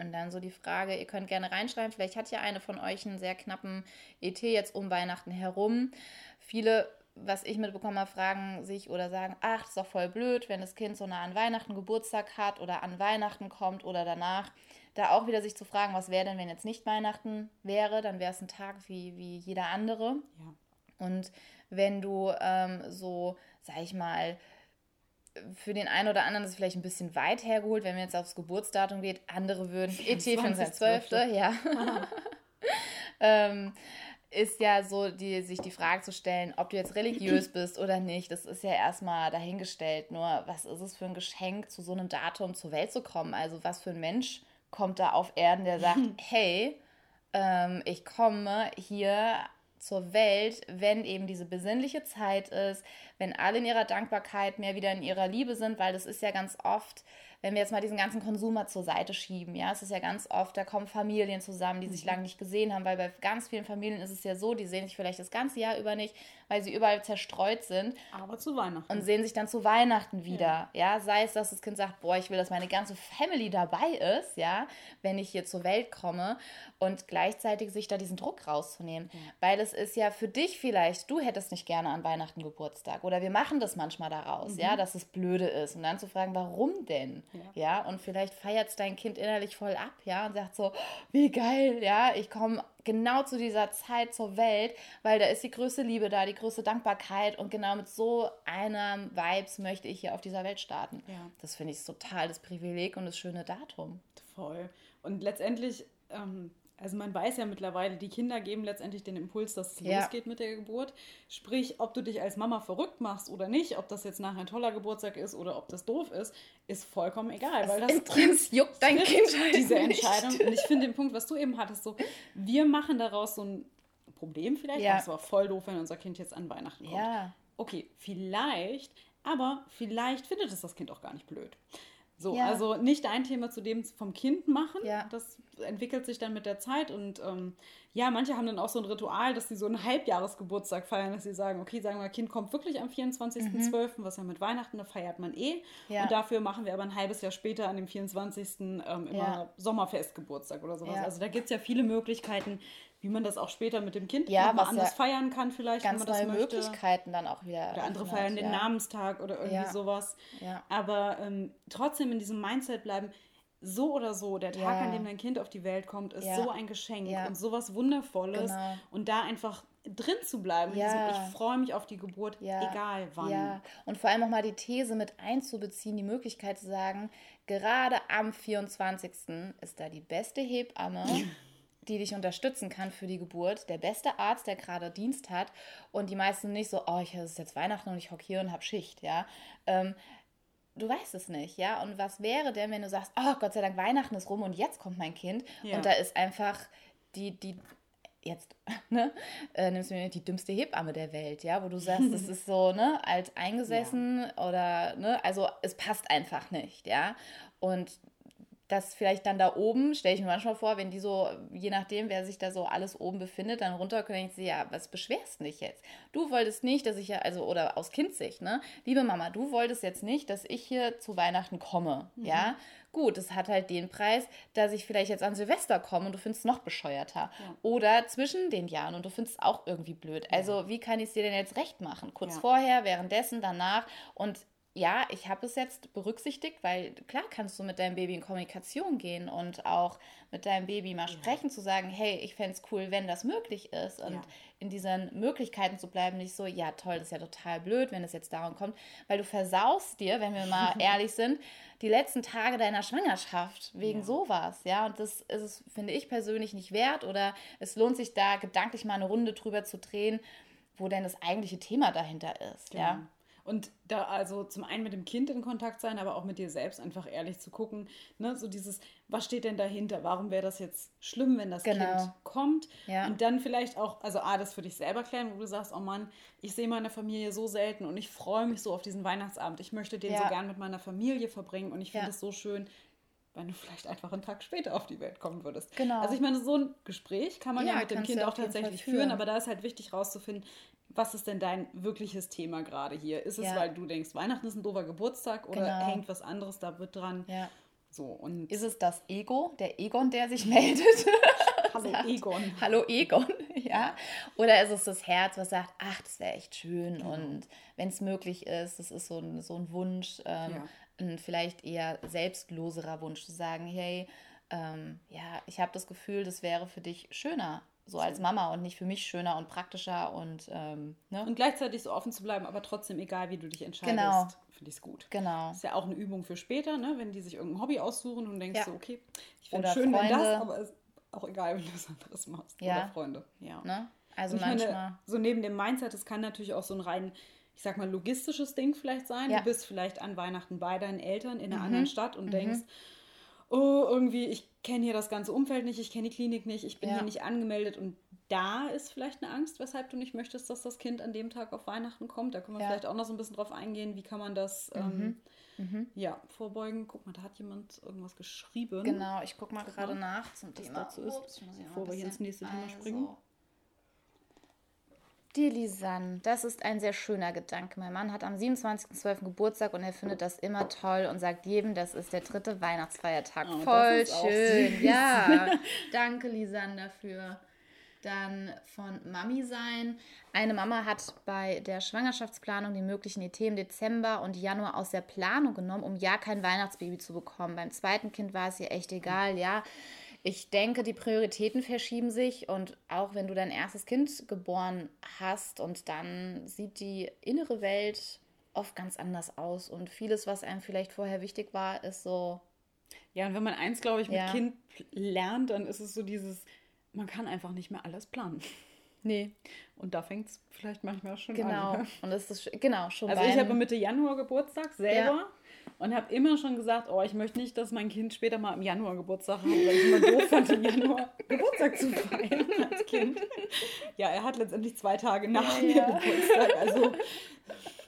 A: Und dann so die Frage, ihr könnt gerne reinschreiben, vielleicht hat ja eine von euch einen sehr knappen ET jetzt um Weihnachten herum. Viele, was ich mitbekomme, fragen sich oder sagen, ach, das ist doch voll blöd, wenn das Kind so nah an Weihnachten Geburtstag hat oder an Weihnachten kommt oder danach. Da auch wieder sich zu fragen, was wäre denn, wenn jetzt nicht Weihnachten wäre, dann wäre es ein Tag wie, wie jeder andere. Ja. Und wenn du ähm, so, sag ich mal, für den einen oder anderen ist es vielleicht ein bisschen weit hergeholt, wenn man jetzt aufs Geburtsdatum geht. Andere würden ET 2512. Ja. ähm, ist ja so, die, sich die Frage zu stellen, ob du jetzt religiös bist oder nicht. Das ist ja erstmal dahingestellt. Nur, was ist es für ein Geschenk, zu so einem Datum zur Welt zu kommen? Also, was für ein Mensch kommt da auf Erden, der sagt: Hey, ähm, ich komme hier zur Welt, wenn eben diese besinnliche Zeit ist, wenn alle in ihrer Dankbarkeit mehr wieder in ihrer Liebe sind, weil das ist ja ganz oft wenn wir jetzt mal diesen ganzen Konsumer zur Seite schieben, ja, es ist ja ganz oft, da kommen Familien zusammen, die sich mhm. lange nicht gesehen haben, weil bei ganz vielen Familien ist es ja so, die sehen sich vielleicht das ganze Jahr über nicht, weil sie überall zerstreut sind.
B: Aber zu Weihnachten.
A: Und sehen sich dann zu Weihnachten wieder, ja, ja? sei es, dass das Kind sagt, boah, ich will, dass meine ganze Family dabei ist, ja, wenn ich hier zur Welt komme und gleichzeitig sich da diesen Druck rauszunehmen, ja. weil es ist ja für dich vielleicht, du hättest nicht gerne an Weihnachten Geburtstag oder wir machen das manchmal daraus, mhm. ja, dass es blöde ist und dann zu fragen, warum denn? Ja, ja? und vielleicht feiert es dein Kind innerlich voll ab, ja, und sagt so, wie geil, ja, ich komme genau zu dieser Zeit zur Welt, weil da ist die größte Liebe da, die größte Dankbarkeit und genau mit so einem Vibes möchte ich hier auf dieser Welt starten. Ja. Das finde ich total das Privileg und das schöne Datum.
B: Voll. Und letztendlich ähm, also man weiß ja mittlerweile, die Kinder geben letztendlich den Impuls, dass es ja. losgeht mit der Geburt. Sprich, ob du dich als Mama verrückt machst oder nicht, ob das jetzt nachher ein toller Geburtstag ist oder ob das doof ist, ist vollkommen egal. Das weil das Kind juckt dein Kind halt diese Entscheidung. Nicht. Und ich finde den Punkt, was du eben hattest, so, wir machen daraus so ein Problem vielleicht. Ja. Das war voll doof, wenn unser Kind jetzt an Weihnachten kommt. Ja. Okay, vielleicht, aber vielleicht findet es das Kind auch gar nicht blöd. So, ja. also nicht ein Thema zu dem vom Kind machen. Ja. Das entwickelt sich dann mit der Zeit und ähm, ja, manche haben dann auch so ein Ritual, dass sie so einen Halbjahresgeburtstag feiern, dass sie sagen, okay, sagen wir, Kind kommt wirklich am 24.12., mhm. was ja mit Weihnachten, da feiert man eh. Ja. Und dafür machen wir aber ein halbes Jahr später an dem 24. Ähm, immer ja. Sommerfestgeburtstag oder sowas. Ja. Also da gibt es ja viele Möglichkeiten, wie man das auch später mit dem Kind ja, was anders ja feiern kann, vielleicht. Ganz wenn man neue das Möglichkeiten dann auch wieder. Oder andere feiern den Namenstag oder irgendwie sowas. Aber ähm, trotzdem in diesem Mindset bleiben, so oder so, der Tag, ja. an dem dein Kind auf die Welt kommt, ist ja. so ein Geschenk ja. und sowas Wundervolles. Genau. Und da einfach drin zu bleiben. Ja. Diesem, ich freue mich auf die Geburt, egal wann. Ja,
A: und vor allem auch mal die These mit einzubeziehen, die Möglichkeit zu sagen, gerade am 24. ist da die beste Hebamme. die dich unterstützen kann für die Geburt, der beste Arzt, der gerade Dienst hat und die meisten nicht so, oh, ich es ist jetzt Weihnachten und ich hocke hier und habe Schicht, ja. Ähm, du weißt es nicht, ja. Und was wäre denn, wenn du sagst, oh Gott sei Dank, Weihnachten ist rum und jetzt kommt mein Kind ja. und da ist einfach die, die, jetzt, ne, äh, nimmst du mir die dümmste Hebamme der Welt, ja, wo du sagst, es ist so, ne, alt eingesessen ja. oder, ne, also es passt einfach nicht, ja. Und dass vielleicht dann da oben, stelle ich mir manchmal vor, wenn die so, je nachdem, wer sich da so alles oben befindet, dann runter können, denke ich, ja, was beschwerst du dich jetzt? Du wolltest nicht, dass ich ja, also, oder aus Kindsicht, ne? Liebe Mama, du wolltest jetzt nicht, dass ich hier zu Weihnachten komme, mhm. ja? Gut, es hat halt den Preis, dass ich vielleicht jetzt an Silvester komme und du findest es noch bescheuerter. Ja. Oder zwischen den Jahren und du findest es auch irgendwie blöd. Also, wie kann ich es dir denn jetzt recht machen? Kurz ja. vorher, währenddessen, danach und ja, ich habe es jetzt berücksichtigt, weil klar kannst du mit deinem Baby in Kommunikation gehen und auch mit deinem Baby mal sprechen, zu sagen, hey, ich fände es cool, wenn das möglich ist und ja. in diesen Möglichkeiten zu bleiben, nicht so, ja toll, das ist ja total blöd, wenn es jetzt darum kommt, weil du versaust dir, wenn wir mal ehrlich sind, die letzten Tage deiner Schwangerschaft wegen ja. sowas, ja, und das ist es, finde ich persönlich nicht wert oder es lohnt sich da gedanklich mal eine Runde drüber zu drehen, wo denn das eigentliche Thema dahinter ist, genau. ja.
B: Und da also zum einen mit dem Kind in Kontakt sein, aber auch mit dir selbst einfach ehrlich zu gucken, ne, so dieses, was steht denn dahinter? Warum wäre das jetzt schlimm, wenn das genau. Kind kommt? Ja. Und dann vielleicht auch, also A, das für dich selber klären, wo du sagst, oh Mann, ich sehe meine Familie so selten und ich freue mich so auf diesen Weihnachtsabend. Ich möchte den ja. so gern mit meiner Familie verbringen und ich finde es ja. so schön, wenn du vielleicht einfach einen Tag später auf die Welt kommen würdest. Genau. Also ich meine, so ein Gespräch kann man ja, ja mit dem Kind auch tatsächlich führen, aber da ist halt wichtig rauszufinden, was ist denn dein wirkliches Thema gerade hier? Ist es, ja. weil du denkst, Weihnachten ist ein doofer Geburtstag oder genau. hängt was anderes da mit dran? Ja. So, und
A: ist es das Ego, der Egon, der sich meldet?
B: Hallo Egon.
A: Hallo Egon, ja. Oder ist es das Herz, was sagt, ach, das wäre echt schön genau. und wenn es möglich ist, das ist so ein, so ein Wunsch, ähm, ja. Ein vielleicht eher selbstloserer Wunsch zu sagen, hey, ähm, ja, ich habe das Gefühl, das wäre für dich schöner, so als Mama und nicht für mich schöner und praktischer und ähm, ne?
B: und gleichzeitig so offen zu bleiben, aber trotzdem egal, wie du dich entscheidest, genau. finde ich es gut.
A: Genau.
B: Ist ja auch eine Übung für später, ne? wenn die sich irgendein Hobby aussuchen und denkst ja. so, okay, ich finde es schön, Freunde. wenn das, aber es ist auch egal, wenn du was anderes machst. Ja. Oder Freunde. Ja.
A: Ne? Also manchmal. Meine,
B: so neben dem Mindset, es kann natürlich auch so ein rein ich sag mal, logistisches Ding vielleicht sein. Ja. Du bist vielleicht an Weihnachten bei deinen Eltern in einer mhm. anderen Stadt und mhm. denkst, oh, irgendwie, ich kenne hier das ganze Umfeld nicht, ich kenne die Klinik nicht, ich bin ja. hier nicht angemeldet und da ist vielleicht eine Angst, weshalb du nicht möchtest, dass das Kind an dem Tag auf Weihnachten kommt. Da können wir ja. vielleicht auch noch so ein bisschen drauf eingehen, wie kann man das mhm. Ähm, mhm. Ja, vorbeugen. Guck mal, da hat jemand irgendwas geschrieben.
A: Genau, ich gucke mal gerade nach zum Thema.
B: dazu ist, bevor wir hier ins nächste Thema also. springen.
A: Lisanne, das ist ein sehr schöner Gedanke. Mein Mann hat am 27.12. Geburtstag und er findet das immer toll und sagt jedem, das ist der dritte Weihnachtsfeiertag. Oh, Voll schön. Ja, danke Lisanne dafür. Dann von Mami sein. Eine Mama hat bei der Schwangerschaftsplanung die möglichen ET im Dezember und Januar aus der Planung genommen, um ja kein Weihnachtsbaby zu bekommen. Beim zweiten Kind war es ihr echt egal, ja ich denke, die Prioritäten verschieben sich und auch wenn du dein erstes Kind geboren hast und dann sieht die innere Welt oft ganz anders aus und vieles, was einem vielleicht vorher wichtig war, ist so.
B: Ja, und wenn man eins, glaube ich, mit ja. Kind lernt, dann ist es so dieses, man kann einfach nicht mehr alles planen.
A: Nee.
B: Und da fängt es vielleicht manchmal auch schon
A: genau.
B: an.
A: Genau. Und das ist genau schon.
B: Also ich habe Mitte Januar Geburtstag selber. Ja und habe immer schon gesagt, oh, ich möchte nicht, dass mein Kind später mal im Januar Geburtstag hat, weil ich immer doof fand, im Januar Geburtstag zu feiern als Kind. Ja, er hat letztendlich zwei Tage nach ja, mir ja. Geburtstag, also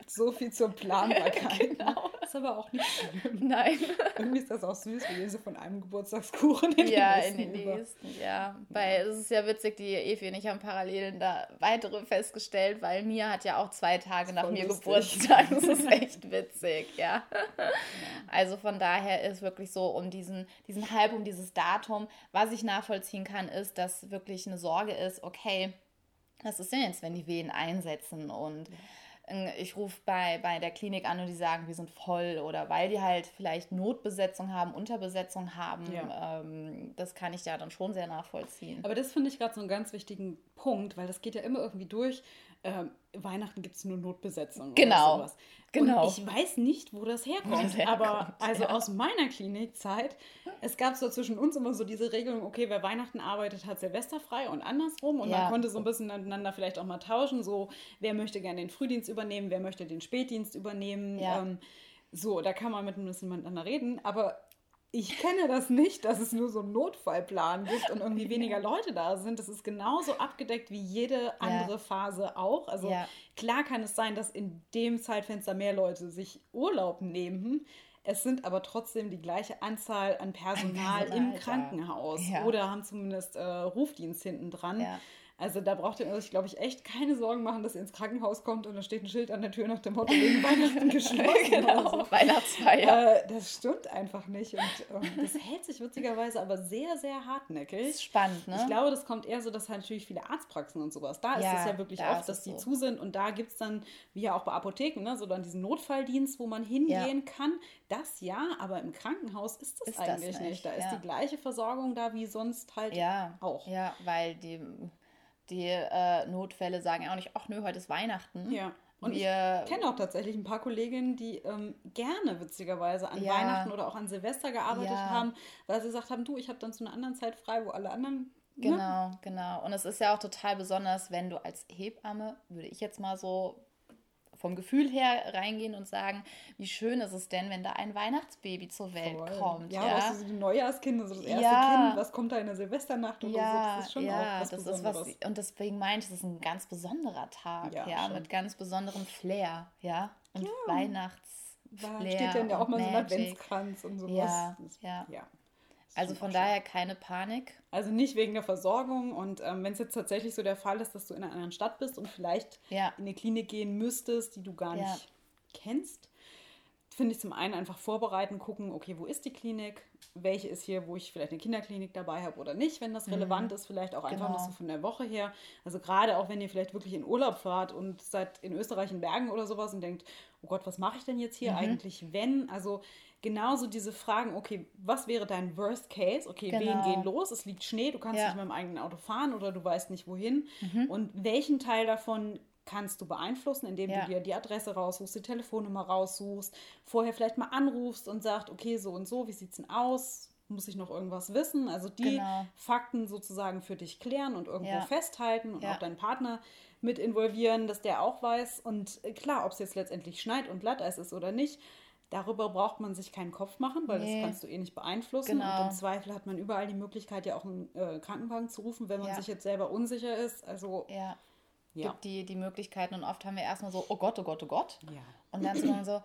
B: so viel zur Planbarkeit. Genau. Ist aber auch nicht schlimm.
A: Nein.
B: Irgendwie ist das auch süß, wir gehen so von einem Geburtstagskuchen
A: in den ja, nächsten. Ja, in den nächsten, ja. Weil es ist ja witzig, die Evi und ich haben parallel da weitere festgestellt, weil Mia hat ja auch zwei Tage nach mir lustig. Geburtstag. Das ist echt witzig, ja. Also von daher ist wirklich so um diesen, diesen Halb, um dieses Datum. Was ich nachvollziehen kann, ist, dass wirklich eine Sorge ist, okay, was ist denn jetzt, wenn die Wehen einsetzen und ja ich rufe bei, bei der Klinik an und die sagen, wir sind voll oder weil die halt vielleicht Notbesetzung haben, Unterbesetzung haben. Ja. Ähm, das kann ich ja dann schon sehr nachvollziehen.
B: Aber das finde ich gerade so einen ganz wichtigen Punkt, weil das geht ja immer irgendwie durch. Ähm, Weihnachten gibt es nur Notbesetzung.
A: Genau.
B: Oder sowas.
A: Genau.
B: Und ich weiß nicht, wo das herkommt. Wo aber herkommt, also ja. aus meiner Klinikzeit, es gab so zwischen uns immer so diese Regelung, okay, wer Weihnachten arbeitet, hat Silvester frei und andersrum. Und ja. man konnte so ein bisschen miteinander vielleicht auch mal tauschen. So, wer möchte gerne den Frühdienst übernehmen, wer möchte den Spätdienst übernehmen. Ja. Ähm, so, da kann man mit ein bisschen miteinander reden. Aber ich kenne das nicht, dass es nur so einen Notfallplan gibt und irgendwie weniger Leute da sind. Das ist genauso abgedeckt wie jede andere ja. Phase auch. Also ja. klar kann es sein, dass in dem Zeitfenster mehr Leute sich Urlaub nehmen. Es sind aber trotzdem die gleiche Anzahl an Personal, Personal im Krankenhaus ja. oder haben zumindest äh, Rufdienst hinten dran. Also da braucht ihr euch, glaube ich, echt keine Sorgen machen, dass ihr ins Krankenhaus kommt und da steht ein Schild an der Tür nach dem Motto, wegen Weihnachten geschlossen.
A: genau, so. Weihnachtsfeier.
B: Äh, das stimmt einfach nicht. Und ähm, das hält sich witzigerweise aber sehr, sehr hartnäckig. Das
A: ist spannend, ne?
B: Ich glaube, das kommt eher so, dass halt natürlich viele Arztpraxen und sowas, da ja, ist es ja wirklich da oft, dass die so. zu sind und da gibt es dann, wie ja auch bei Apotheken, ne, so dann diesen Notfalldienst, wo man hingehen ja. kann. Das ja, aber im Krankenhaus ist das ist eigentlich das nicht. nicht. Da ja. ist die gleiche Versorgung da wie sonst halt
A: ja.
B: auch.
A: Ja, weil die die äh, Notfälle sagen ja auch nicht, ach nö, heute ist Weihnachten.
B: Ja. Und wir, ich kenne auch tatsächlich ein paar Kolleginnen, die ähm, gerne witzigerweise an ja, Weihnachten oder auch an Silvester gearbeitet ja. haben, weil sie gesagt haben, du, ich habe dann zu einer anderen Zeit frei, wo alle anderen.
A: Ne? Genau, genau. Und es ist ja auch total besonders, wenn du als Hebamme, würde ich jetzt mal so vom Gefühl her reingehen und sagen, wie schön ist es denn, wenn da ein Weihnachtsbaby zur Welt Voll. kommt.
B: Ja, ja? was ist die Neujahrskind, also das erste ja. Kind, was kommt da in der Silvesternacht
A: oder ja, so, das ist schon ja, auch was das Besonderes. Ist was, und deswegen meinte ich, es ist ein ganz besonderer Tag, ja, ja mit ganz besonderem Flair, ja, und ja. Weihnachts
B: Flair steht dann ja auch mal so ein Adventskranz und sowas.
A: Ja, ja. ja. Also von daher keine Panik.
B: Also nicht wegen der Versorgung und ähm, wenn es jetzt tatsächlich so der Fall ist, dass du in einer anderen Stadt bist und vielleicht ja. in eine Klinik gehen müsstest, die du gar nicht ja. kennst, finde ich zum einen einfach vorbereiten, gucken, okay, wo ist die Klinik? Welche ist hier, wo ich vielleicht eine Kinderklinik dabei habe oder nicht, wenn das mhm. relevant mhm. ist, vielleicht auch einfach genau. noch so von der Woche her. Also gerade auch wenn ihr vielleicht wirklich in Urlaub fahrt und seid in Österreich in Bergen oder sowas und denkt, oh Gott, was mache ich denn jetzt hier mhm. eigentlich, wenn? Also genauso diese Fragen, okay, was wäre dein Worst Case? Okay, genau. wen gehen los? Es liegt Schnee, du kannst ja. nicht mit dem eigenen Auto fahren oder du weißt nicht wohin. Mhm. Und welchen Teil davon kannst du beeinflussen, indem ja. du dir die Adresse raussuchst, die Telefonnummer raussuchst, vorher vielleicht mal anrufst und sagst, okay, so und so, wie sieht es denn aus? Muss ich noch irgendwas wissen? Also die genau. Fakten sozusagen für dich klären und irgendwo ja. festhalten und ja. auch deinen Partner mit involvieren, dass der auch weiß. Und äh, klar, ob es jetzt letztendlich schneit und Glatteis ist oder nicht, Darüber braucht man sich keinen Kopf machen, weil nee. das kannst du eh nicht beeinflussen. Genau. Und im Zweifel hat man überall die Möglichkeit, ja auch einen äh, Krankenwagen zu rufen, wenn man ja. sich jetzt selber unsicher ist. Also
A: ja. Ja. gibt die, die Möglichkeiten und oft haben wir erstmal so, oh Gott, oh Gott, oh Gott. Ja. Und dann so, so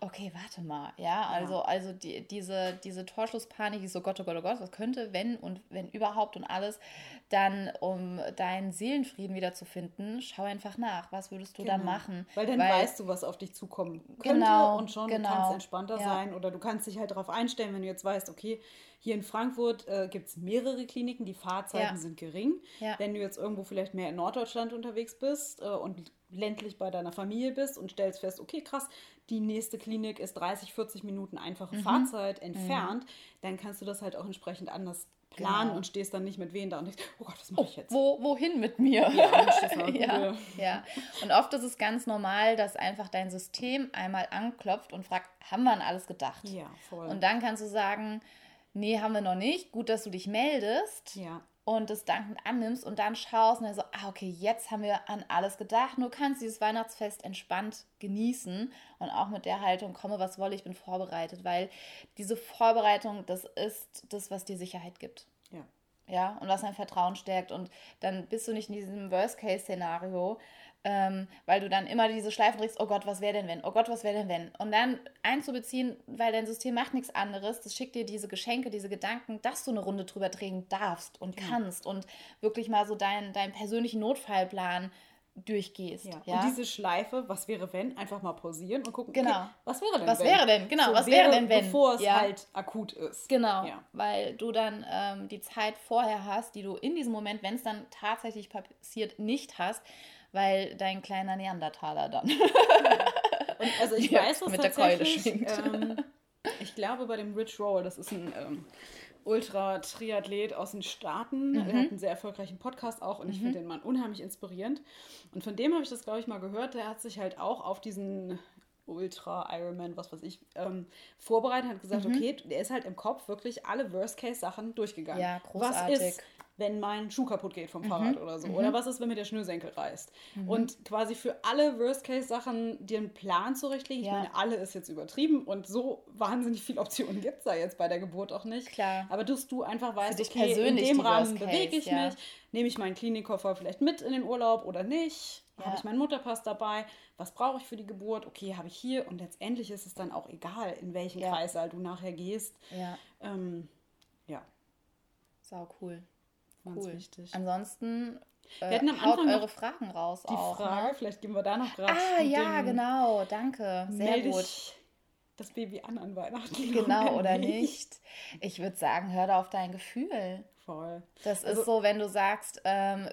A: Okay, warte mal. Ja, also, ja. also die, diese, diese Torschlusspanik, ist so Gott, oh Gott, oh Gott, was könnte, wenn und wenn überhaupt und alles, dann um deinen Seelenfrieden wieder zu finden, schau einfach nach. Was würdest du genau. dann machen?
B: Weil dann Weil, weißt du, was auf dich zukommen könnte genau, und schon genau. du kannst entspannter ja. sein oder du kannst dich halt darauf einstellen, wenn du jetzt weißt, okay, hier in Frankfurt äh, gibt es mehrere Kliniken, die Fahrzeiten ja. sind gering. Wenn du jetzt irgendwo vielleicht mehr in Norddeutschland unterwegs bist äh, und ländlich bei deiner Familie bist und stellst fest, okay, krass, die nächste Klinik ist 30, 40 Minuten einfache mhm. Fahrzeit entfernt, mhm. dann kannst du das halt auch entsprechend anders planen genau. und stehst dann nicht mit wen da und denkst, oh Gott, was mache ich jetzt?
A: Wo, wohin mit mir? Ja, ja, ja. Und oft ist es ganz normal, dass einfach dein System einmal anklopft und fragt, haben wir an alles gedacht? Ja, voll. Und dann kannst du sagen, nee, haben wir noch nicht. Gut, dass du dich meldest. Ja und das dankend annimmst und dann schaust und dann so, ah, okay, jetzt haben wir an alles gedacht. Nur kannst du dieses Weihnachtsfest entspannt genießen und auch mit der Haltung, komme, was wolle, ich bin vorbereitet, weil diese Vorbereitung, das ist das, was dir Sicherheit gibt. Ja. Ja, und was dein Vertrauen stärkt. Und dann bist du nicht in diesem Worst-Case-Szenario, ähm, weil du dann immer diese Schleifen drehst, oh Gott, was wäre denn wenn? Oh Gott, was wäre denn wenn? Und dann einzubeziehen, weil dein System macht nichts anderes, das schickt dir diese Geschenke, diese Gedanken, dass du eine Runde drüber drehen darfst und kannst und wirklich mal so deinen dein persönlichen Notfallplan durchgehst. Ja.
B: ja. Und diese Schleife, was wäre wenn, einfach mal pausieren und gucken, genau. Okay, was wäre denn
A: was wenn? wäre denn, genau, so was wäre, wäre denn wenn?
B: Bevor es ja. halt akut ist.
A: Genau, ja. weil du dann ähm, die Zeit vorher hast, die du in diesem Moment, wenn es dann tatsächlich passiert, nicht hast, weil dein kleiner Neandertaler dann.
B: Und also ich ja, weiß, was mit der Keule schwingt. Ähm, ich glaube bei dem Rich Roll, das ist ein ähm, Ultra-Triathlet aus den Staaten. Mhm. Er hat einen sehr erfolgreichen Podcast auch und ich mhm. finde den Mann unheimlich inspirierend. Und von dem habe ich das, glaube ich, mal gehört. Der hat sich halt auch auf diesen Ultra, Ironman, was weiß ich, ähm, vorbereitet, hat gesagt, mhm. okay, der ist halt im Kopf wirklich alle Worst-Case-Sachen durchgegangen. Ja, großartig. Was ist, wenn mein Schuh kaputt geht vom mhm. Fahrrad oder so? Mhm. Oder was ist, wenn mir der Schnürsenkel reißt? Mhm. Und quasi für alle Worst-Case-Sachen dir einen Plan zurechtlegen. Ja. Ich meine, alle ist jetzt übertrieben und so wahnsinnig viele Optionen gibt es da jetzt bei der Geburt auch nicht. Klar. Aber dass du einfach weißt, okay, in dem Rahmen bewege ich ja. mich, nehme ich meinen Klinikkoffer vielleicht mit in den Urlaub oder nicht? Ja. Habe ich meinen Mutterpass dabei? Was brauche ich für die Geburt? Okay, habe ich hier. Und letztendlich ist es dann auch egal, in welchen ja. Kreissaal du nachher gehst. Ja. Ähm, ja.
A: Sau cool cool. wichtig. Ansonsten äh, wir hatten am haut eure Fragen raus
B: die auch. Die Frage, ne? vielleicht gehen wir da noch gerade.
A: Ah, ja, genau, danke. Sehr gut.
B: das Baby an an Weihnachten.
A: Genau, oder nicht? nicht. Ich würde sagen, hör da auf dein Gefühl. Voll. Das also, ist so, wenn du sagst, ähm,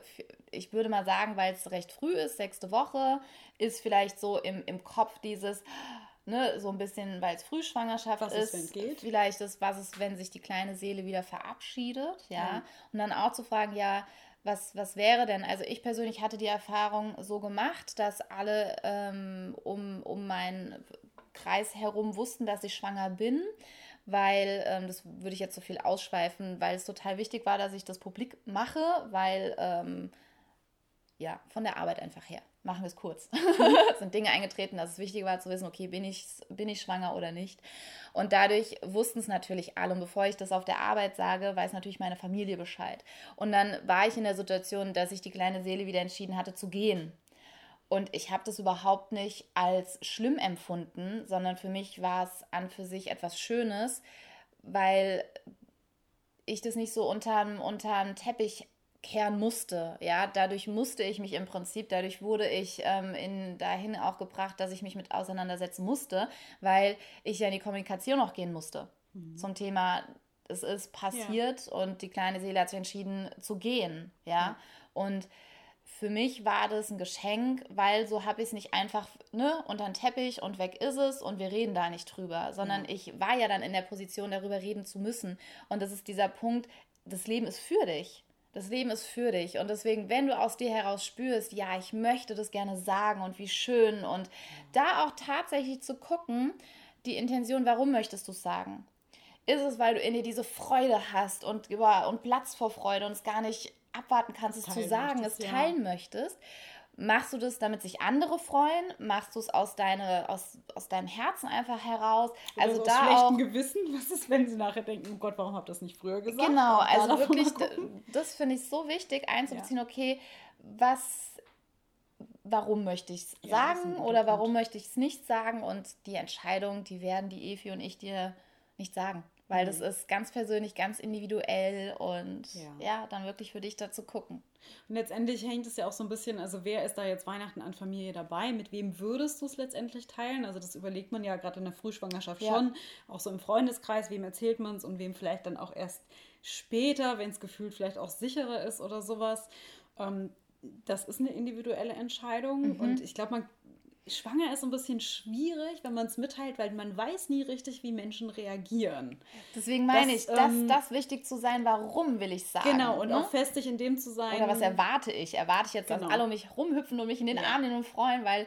A: ich würde mal sagen, weil es recht früh ist, sechste Woche, ist vielleicht so im, im Kopf dieses, ne, so ein bisschen, weil es Frühschwangerschaft was ist, ist vielleicht ist, was ist, wenn sich die kleine Seele wieder verabschiedet, ja? ja. Und dann auch zu fragen, ja, was, was wäre denn? Also ich persönlich hatte die Erfahrung so gemacht, dass alle ähm, um, um meinen Kreis herum wussten, dass ich schwanger bin, weil, ähm, das würde ich jetzt so viel ausschweifen, weil es total wichtig war, dass ich das publik mache, weil, ähm, ja, von der Arbeit einfach her machen wir es kurz. es sind Dinge eingetreten, dass es wichtig war zu wissen, okay, bin ich, bin ich schwanger oder nicht. Und dadurch wussten es natürlich alle. Und bevor ich das auf der Arbeit sage, weiß natürlich meine Familie Bescheid. Und dann war ich in der Situation, dass ich die kleine Seele wieder entschieden hatte zu gehen. Und ich habe das überhaupt nicht als schlimm empfunden, sondern für mich war es an für sich etwas Schönes, weil ich das nicht so unterm, unterm Teppich kehren musste. Ja, dadurch musste ich mich im Prinzip, dadurch wurde ich ähm, in, dahin auch gebracht, dass ich mich mit auseinandersetzen musste, weil ich ja in die Kommunikation auch gehen musste. Mhm. Zum Thema, es ist passiert ja. und die kleine Seele hat sich entschieden zu gehen. Ja, ja. und für mich war das ein Geschenk, weil so habe ich es nicht einfach ne, unter den Teppich und weg ist es und wir reden da nicht drüber, sondern ja. ich war ja dann in der Position, darüber reden zu müssen. Und das ist dieser Punkt, das Leben ist für dich. Das Leben ist für dich. Und deswegen, wenn du aus dir heraus spürst, ja, ich möchte das gerne sagen und wie schön und da auch tatsächlich zu gucken, die Intention, warum möchtest du es sagen? Ist es, weil du in dir diese Freude hast und, über, und Platz vor Freude und es gar nicht abwarten kannst, es zu sagen, es teilen ja. möchtest? Machst du das, damit sich andere freuen? Machst du es aus, deine, aus, aus deinem Herzen einfach heraus?
B: Oder also so da aus schlechtem auch, Gewissen, was ist, wenn sie nachher denken, oh Gott, warum habt ihr das nicht früher gesagt?
A: Genau, also wirklich, das finde ich so wichtig einzubeziehen, ja. okay, was, warum möchte ich es ja, sagen oder warum möchte ich es nicht sagen? Und die Entscheidung, die werden die Evi und ich dir nicht sagen weil das mhm. ist ganz persönlich, ganz individuell und ja. ja. dann wirklich für dich dazu gucken.
B: Und letztendlich hängt es ja auch so ein bisschen, also wer ist da jetzt Weihnachten an Familie dabei? Mit wem würdest du es letztendlich teilen? Also das überlegt man ja gerade in der Frühschwangerschaft ja. schon, auch so im Freundeskreis, wem erzählt man es und wem vielleicht dann auch erst später, wenn es gefühlt vielleicht auch sicherer ist oder sowas. Ähm, das ist eine individuelle Entscheidung mhm. und ich glaube, man Schwanger ist so ein bisschen schwierig, wenn man es mitteilt, weil man weiß nie richtig, wie Menschen reagieren.
A: Deswegen meine das, ich, dass ähm, das wichtig zu sein, warum will ich sagen.
B: Genau, und ne? auch festig in dem zu sein.
A: Oder was erwarte ich? Erwarte ich jetzt, genau. dass alle um mich rumhüpfen und mich in den ja. Arm nehmen und freuen, weil,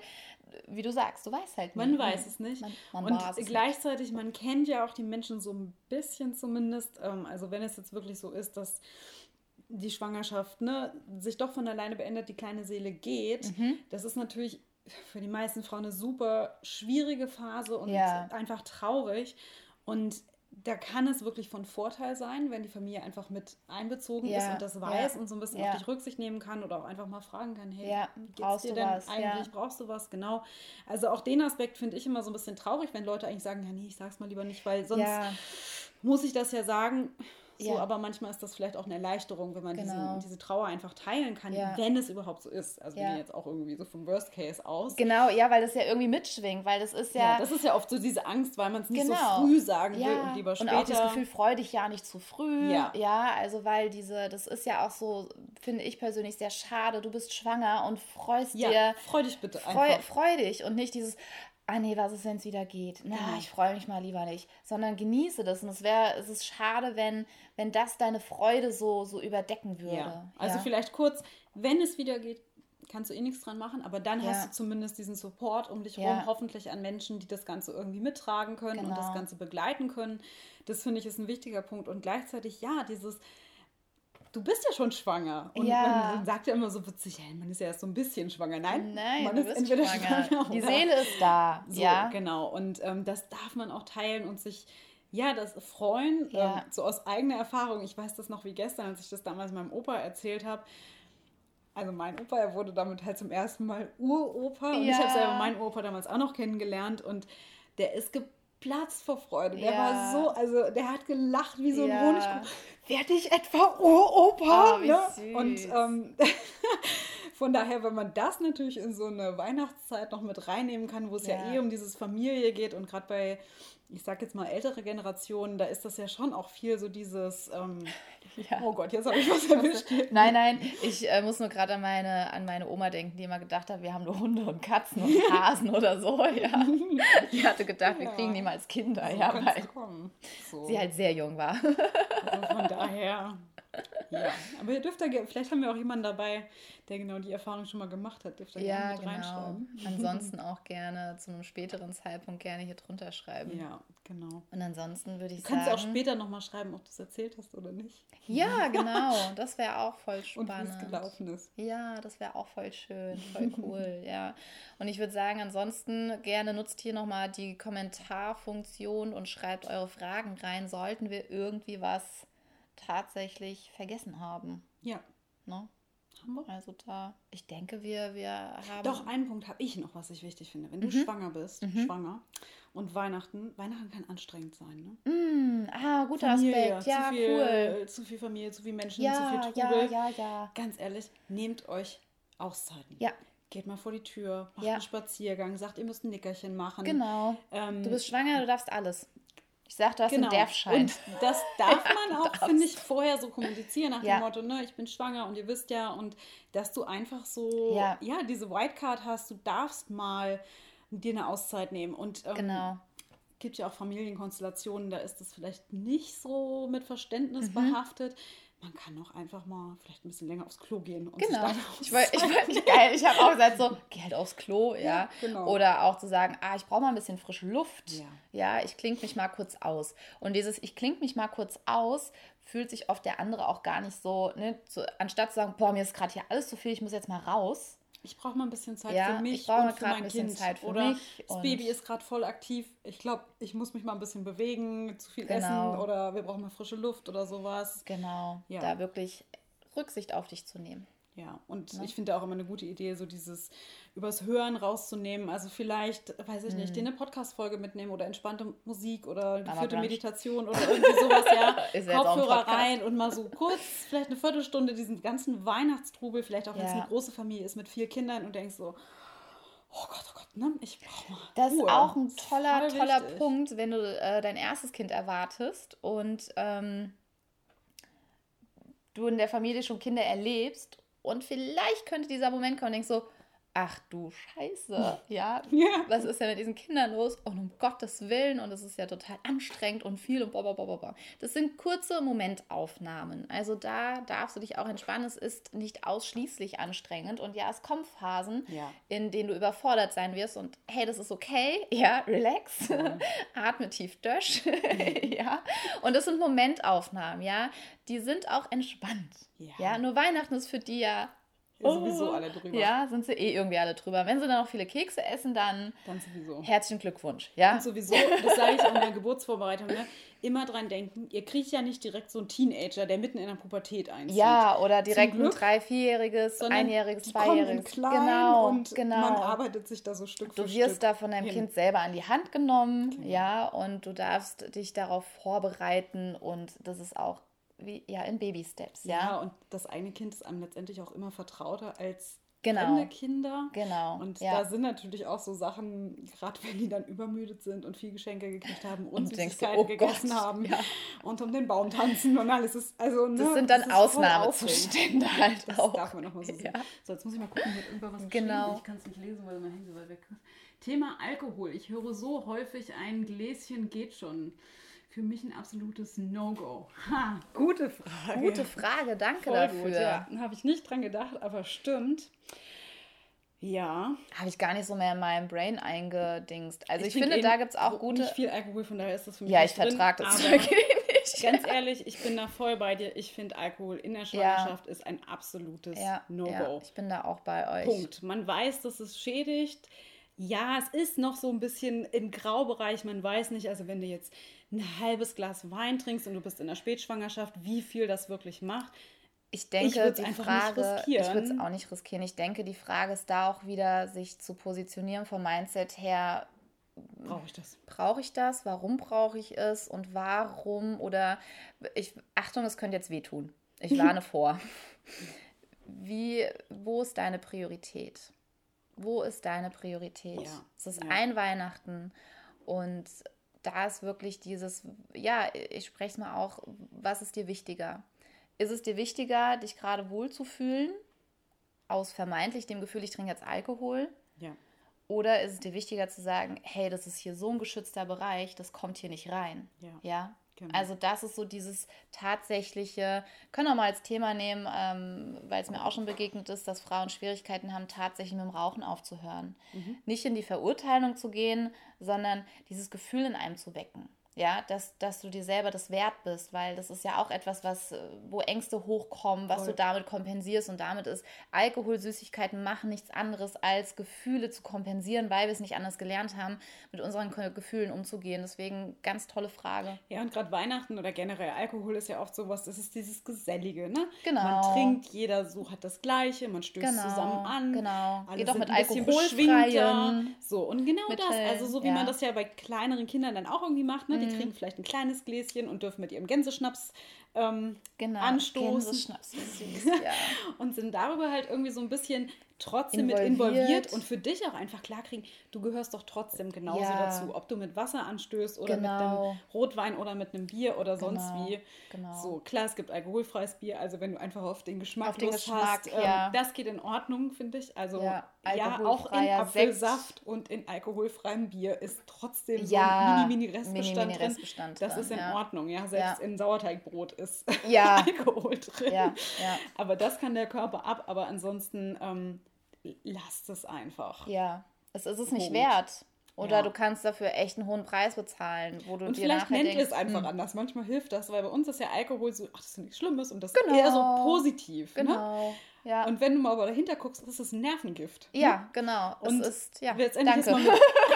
A: wie du sagst, du weißt halt
B: nicht. Man weiß es nicht. Man, man und gleichzeitig, nicht. man kennt ja auch die Menschen so ein bisschen zumindest. Ähm, also wenn es jetzt wirklich so ist, dass die Schwangerschaft ne, sich doch von alleine beendet, die kleine Seele geht, mhm. das ist natürlich für die meisten Frauen eine super schwierige Phase und ja. einfach traurig. Und da kann es wirklich von Vorteil sein, wenn die Familie einfach mit einbezogen ja, ist und das weiß ja, und so ein bisschen ja. auf dich Rücksicht nehmen kann oder auch einfach mal fragen kann, hey, ja, geht's dir denn was, eigentlich, brauchst du was? Genau. Also auch den Aspekt finde ich immer so ein bisschen traurig, wenn Leute eigentlich sagen, ja nee, ich sag's mal lieber nicht, weil sonst muss ich das ja sagen. So, ja. aber manchmal ist das vielleicht auch eine Erleichterung, wenn man genau. diese, diese Trauer einfach teilen kann, ja. wenn es überhaupt so ist. Also ja. wir jetzt auch irgendwie so vom Worst Case aus.
A: Genau, ja, weil das ja irgendwie mitschwingt, weil das ist ja.
B: das ist ja oft so diese Angst, weil man es nicht genau. so früh sagen will und lieber später. Und auch
A: das Gefühl, freu dich ja nicht zu früh. Ja. ja, also weil diese, das ist ja auch so, finde ich persönlich sehr schade. Du bist schwanger und freust ja, dir.
B: Freu dich bitte
A: freu, Freu dich und nicht dieses, ah nee, was ist, wenn es wieder geht? Na, genau. ich freue mich mal lieber nicht. Sondern genieße das. Und es wäre, es ist schade, wenn, wenn das deine Freude so, so überdecken würde. Ja.
B: Also ja. vielleicht kurz, wenn es wieder geht, kannst du eh nichts dran machen, aber dann ja. hast du zumindest diesen Support um dich herum, hoffentlich an Menschen, die das Ganze irgendwie mittragen können genau. und das genau. Ganze begleiten können. Das finde ich ist ein wichtiger Punkt. Und gleichzeitig, ja, dieses du bist ja schon schwanger. Und ja. man sagt ja immer so witzig, hey, man ist ja erst so ein bisschen schwanger. Nein,
A: Nein man ist entweder schwanger. schwanger Die Seele ist da.
B: So,
A: ja.
B: genau. Und ähm, das darf man auch teilen und sich ja, das freuen, ja. Ähm, so aus eigener Erfahrung. Ich weiß das noch wie gestern, als ich das damals meinem Opa erzählt habe. Also mein Opa, er wurde damit halt zum ersten Mal Uropa. Und ja. ich habe selber meinen Opa damals auch noch kennengelernt. Und der ist geplatzt vor Freude. Der ja. war so, also der hat gelacht wie so ein ja. Honigkuchen. Werde ich etwa Uropa? Oh, ne? Und ähm, von daher, wenn man das natürlich in so eine Weihnachtszeit noch mit reinnehmen kann, wo es ja, ja eh um dieses Familie geht und gerade bei ich sag jetzt mal ältere Generationen, da ist das ja schon auch viel so dieses, ähm, ja. oh Gott, jetzt habe ich was erwischt.
A: nein, nein, ich äh, muss nur gerade an meine, an meine Oma denken, die immer gedacht hat, wir haben nur Hunde und Katzen und Hasen oder so, ja. Die hatte gedacht, ja. wir kriegen die mal als Kinder, so ja, weil so. sie halt sehr jung war.
B: Also von daher, ja, aber ihr dürft da, vielleicht haben wir auch jemanden dabei, der genau die Erfahrung schon mal gemacht hat, dürft ihr ja, gerne mit genau. reinschreiben.
A: Ansonsten auch gerne zu einem späteren Zeitpunkt gerne hier drunter schreiben.
B: Ja, genau.
A: Und ansonsten würde ich
B: du kannst sagen. Kannst du auch später nochmal schreiben, ob du es erzählt hast oder nicht.
A: Ja, genau. Das wäre auch voll spannend. Und wie es
B: gelaufen ist.
A: Ja, das wäre auch voll schön, voll cool, ja. Und ich würde sagen, ansonsten gerne nutzt hier nochmal die Kommentarfunktion und schreibt eure Fragen rein. Sollten wir irgendwie was tatsächlich vergessen haben.
B: Ja.
A: Ne? Haben wir? Also da, ich denke, wir, wir haben.
B: Doch, einen Punkt habe ich noch, was ich wichtig finde. Wenn du mhm. schwanger bist, mhm. schwanger, Und Weihnachten, Weihnachten kann anstrengend sein,
A: ne? Mm, ah, guter Familie, Aspekt. Ja,
B: zu viel,
A: cool.
B: Zu viel Familie, zu viel Menschen, ja, zu viel Trubel. Ja, ja, ja. Ganz ehrlich, nehmt euch Auszeiten. Ja. Geht mal vor die Tür, macht ja. einen Spaziergang, sagt, ihr müsst ein Nickerchen machen.
A: Genau. Ähm, du bist schwanger, du darfst alles. Ich sag, du hast genau. einen Derfschein. Und
B: das darf man auch, finde ich, vorher so kommunizieren nach ja. dem Motto, ne, ich bin schwanger und ihr wisst ja, und dass du einfach so, ja, ja diese Whitecard hast, du darfst mal dir eine Auszeit nehmen. Und ähm, genau. gibt ja auch Familienkonstellationen, da ist es vielleicht nicht so mit Verständnis mhm. behaftet. Man kann auch einfach mal vielleicht ein bisschen länger aufs Klo gehen. Und genau.
A: ich wollte ich wollt, geil. Ich habe auch gesagt, so, geh halt aufs Klo, ja. ja genau. Oder auch zu sagen, ah, ich brauche mal ein bisschen frische Luft. Ja. ja, ich klinge mich mal kurz aus. Und dieses, ich klinge mich mal kurz aus, fühlt sich oft der andere auch gar nicht so, ne, so anstatt zu sagen, boah, mir ist gerade hier alles zu viel, ich muss jetzt mal raus
B: ich brauche mal ein bisschen Zeit ja, für mich ich und für mein ein bisschen Kind. Zeit für oder mich das Baby ist gerade voll aktiv. Ich glaube, ich muss mich mal ein bisschen bewegen, zu viel genau. essen oder wir brauchen mal frische Luft oder sowas.
A: Genau, ja. da wirklich Rücksicht auf dich zu nehmen.
B: Ja, und ja. Ne? ich finde auch immer eine gute Idee, so dieses übers Hören rauszunehmen. Also vielleicht, weiß ich nicht, mhm. dir eine Podcast-Folge mitnehmen oder entspannte Musik oder geführte Meditation oder irgendwie sowas, ja. Kopfhörer rein und mal so kurz, vielleicht eine Viertelstunde diesen ganzen Weihnachtstrubel, vielleicht auch wenn es eine große Familie ist mit vier Kindern und denkst so, oh Gott, oh Gott, ne? Ich brauche mal.
A: Das Ruhe. ist auch ein toller, toller wichtig. Punkt, wenn du äh, dein erstes Kind erwartest und ähm, du in der Familie schon Kinder erlebst und vielleicht könnte dieser Moment kommen denkst so, ach du Scheiße, ja, ja, was ist denn mit diesen Kindern los? Und um Gottes Willen, und es ist ja total anstrengend und viel und blablabla. Das sind kurze Momentaufnahmen. Also da darfst du dich auch entspannen. Es ist nicht ausschließlich anstrengend. Und ja, es kommen Phasen, ja. in denen du überfordert sein wirst. Und hey, das ist okay. Ja, relax. Ja. Atme tief durch. Ja. Und das sind Momentaufnahmen, ja. Die sind auch entspannt. Ja. ja. Nur Weihnachten ist für die ja
B: ja, sowieso alle drüber.
A: Ja, sind sie eh irgendwie alle drüber. Wenn sie dann noch viele Kekse essen, dann, dann sowieso. herzlichen Glückwunsch. Ja?
B: Und sowieso, das sage ich auch in der Geburtsvorbereitung, ne? immer dran denken, ihr kriegt ja nicht direkt so einen Teenager, der mitten in der Pubertät einzieht.
A: Ja, oder direkt Glück, ein drei-, vierjähriges, einjähriges, zweijähriges.
B: Genau, und genau. man arbeitet sich da so Stück
A: du für Stück. Du wirst da von deinem hin. Kind selber an die Hand genommen, genau. ja, und du darfst dich darauf vorbereiten und das ist auch wie ja in Baby-Steps, ja.
B: Ja, und das eine Kind ist einem letztendlich auch immer vertrauter als genau. fremde Kinder. Genau. Und ja. da sind natürlich auch so Sachen, gerade wenn die dann übermüdet sind und viel Geschenke gekriegt haben und, und Süßigkeiten oh gegessen Gott, haben ja. und um den Baum tanzen und alles ist also ne,
A: das sind dann Ausnahmezustände halt
B: das auch. darf man noch mal so ja. So, jetzt muss ich mal gucken, wird irgendwas was genau. Ich kann es nicht lesen, weil mein Handy so weit weg ist. Thema Alkohol. Ich höre so häufig, ein Gläschen geht schon für mich ein absolutes No-Go.
A: Gute Frage. Gute Frage, danke Voll dafür. Gut,
B: ja. Habe ich nicht dran gedacht, aber stimmt. Ja.
A: Habe ich gar nicht so mehr in meinem Brain eingedingst. Also ich, ich finde, da gibt es auch gute.
B: Nicht viel Alkohol, von daher ist das für mich.
A: Ja, ich vertrage das nicht.
B: Ganz ehrlich, ich bin da voll bei dir. Ich finde, Alkohol in der Schwangerschaft ja. ist ein absolutes ja, No-Go. Ja,
A: ich bin da auch bei euch.
B: Punkt. Man weiß, dass es schädigt. Ja, es ist noch so ein bisschen im Graubereich. Man weiß nicht, also wenn du jetzt ein halbes Glas Wein trinkst und du bist in der Spätschwangerschaft, wie viel das wirklich macht.
A: Ich denke, ich die Frage, ich würde es auch nicht riskieren. Ich denke, die Frage ist da auch wieder, sich zu positionieren vom Mindset her.
B: Brauche ich das?
A: Brauche ich das? Warum brauche ich es? Und warum? Oder ich, Achtung, es könnte jetzt wehtun. Ich warne vor. Wie, wo ist deine Priorität? Wo ist deine Priorität? Ja, es ist ja. ein Weihnachten und da ist wirklich dieses, ja, ich spreche es mal auch, was ist dir wichtiger? Ist es dir wichtiger, dich gerade wohlzufühlen, aus vermeintlich dem Gefühl, ich trinke jetzt Alkohol? Ja. Oder ist es dir wichtiger zu sagen, hey, das ist hier so ein geschützter Bereich, das kommt hier nicht rein? Ja. ja? Genau. Also das ist so dieses tatsächliche, können wir mal als Thema nehmen, ähm, weil es mir auch schon begegnet ist, dass Frauen Schwierigkeiten haben, tatsächlich mit dem Rauchen aufzuhören. Mhm. Nicht in die Verurteilung zu gehen, sondern dieses Gefühl in einem zu wecken. Ja, dass, dass du dir selber das wert bist, weil das ist ja auch etwas, was, äh, wo Ängste hochkommen, was Voll. du damit kompensierst und damit ist Alkohol, Süßigkeiten machen nichts anderes als Gefühle zu kompensieren, weil wir es nicht anders gelernt haben, mit unseren Gefühlen umzugehen. Deswegen ganz tolle Frage.
B: Ja, und gerade Weihnachten oder generell Alkohol ist ja oft sowas, das ist dieses Gesellige, ne? Genau. Man trinkt, jeder so hat das Gleiche, man stößt genau. zusammen an. Genau. Alle Geht doch mit Alkoholfreien. So, und genau das, also so wie ja. man das ja bei kleineren Kindern dann auch irgendwie macht, ne? Die mhm. kriegen vielleicht ein kleines Gläschen und dürfen mit ihrem Gänseschnaps ähm, genau, anstoßen. Gänseschnaps, süß, ja. und sind darüber halt irgendwie so ein bisschen trotzdem involviert. mit involviert und für dich auch einfach klarkriegen, du gehörst doch trotzdem genauso ja. dazu, ob du mit Wasser anstößt oder genau. mit einem Rotwein oder mit einem Bier oder sonst genau. wie. Genau. So, klar, es gibt alkoholfreies Bier, also wenn du einfach auf den Geschmack, auf den Geschmack hast, ähm, ja. das geht in Ordnung, finde ich. Also ja, ja auch in Apfelsaft Sekt. und in alkoholfreiem Bier ist trotzdem so ein Mini-Mini-Restbestand Mini, Mini drin. Das ist in Ordnung, ja. Selbst in Sauerteigbrot ist Alkohol drin. Aber das kann der Körper ab, aber ansonsten ähm, lasst es einfach.
A: Ja, es ist es nicht wert. Oder ja. du kannst dafür echt einen hohen Preis bezahlen, wo du
B: und
A: dir
B: vielleicht nennt ihr es einfach mh. anders. Manchmal hilft das, weil bei uns ist ja Alkohol so, ach, das ist nichts Schlimmes und das genau. ist eher so positiv. Ne? Genau. Ne? Ja. Und wenn du mal dahinter guckst, ist es ein Nervengift.
A: Ne? Ja, genau. Und es ist, ja,
B: letztendlich danke. Ist ja.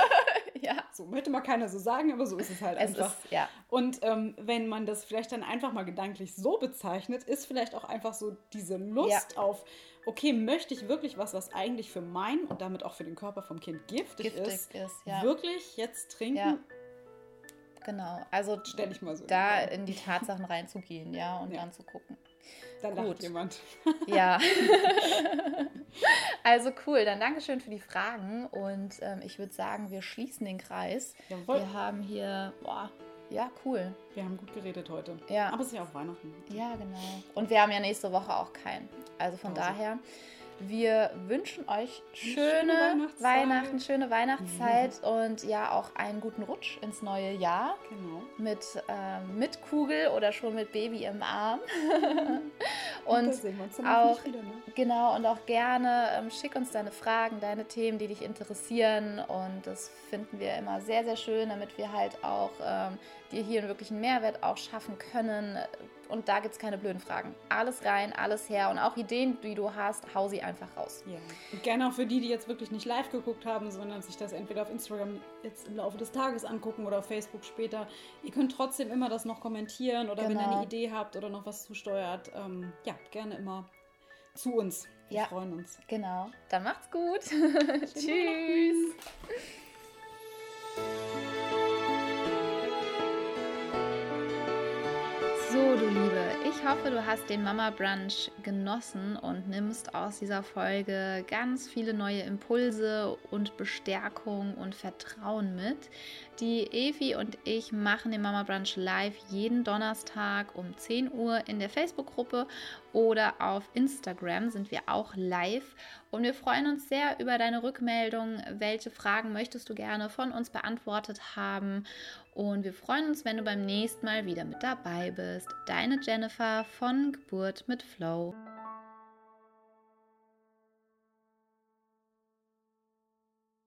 B: So möchte mal keiner so sagen, aber so ist es halt es einfach. Ist, ja. Und ähm, wenn man das vielleicht dann einfach mal gedanklich so bezeichnet, ist vielleicht auch einfach so diese Lust ja. auf okay, möchte ich wirklich was, was eigentlich für mein und damit auch für den Körper vom Kind giftig, giftig ist, ist ja. wirklich jetzt trinken? Ja.
A: Genau, also
B: stelle ich mal so
A: da in die Tatsachen reinzugehen, ja, und dann zu gucken.
B: Da Gut. lacht jemand.
A: Ja. also cool, dann Dankeschön für die Fragen und ähm, ich würde sagen, wir schließen den Kreis. Jawohl. Wir haben hier, boah, ja, cool.
B: Wir haben gut geredet heute. Ja. Aber es ist ja auch Weihnachten.
A: Ja, genau. Und wir haben ja nächste Woche auch keinen. Also von also. daher, wir wünschen euch schöne, schöne Weihnachtszeit. Weihnachten, schöne Weihnachtszeit ja. und ja auch einen guten Rutsch ins neue Jahr. Genau. Mit, äh, mit Kugel oder schon mit Baby im Arm. und, und auch, wieder, ne? genau, und auch gerne ähm, schick uns deine Fragen, deine Themen, die dich interessieren. Und das finden wir immer sehr, sehr schön, damit wir halt auch ähm, dir hier einen Mehrwert auch schaffen können. Und da gibt es keine blöden Fragen. Alles rein, alles her und auch Ideen, die du hast, hau sie einfach raus.
B: Ja. Und gerne auch für die, die jetzt wirklich nicht live geguckt haben, sondern sich das entweder auf Instagram jetzt im Laufe des Tages angucken oder auf Facebook später. Ihr könnt trotzdem immer das noch kommentieren oder genau. wenn ihr eine genau. Idee habt oder noch was zusteuert, ähm, ja, gerne immer zu uns. Wir ja. freuen uns.
A: Genau. Dann macht's gut. Tschüss. Du Liebe, ich hoffe, du hast den Mama Brunch genossen und nimmst aus dieser Folge ganz viele neue Impulse und Bestärkung und Vertrauen mit. Die Evi und ich machen den Mama Brunch live jeden Donnerstag um 10 Uhr in der Facebook-Gruppe oder auf Instagram sind wir auch live. Und wir freuen uns sehr über deine Rückmeldung. Welche Fragen möchtest du gerne von uns beantwortet haben? Und wir freuen uns, wenn du beim nächsten Mal wieder mit dabei bist. Deine Jennifer von Geburt mit Flow.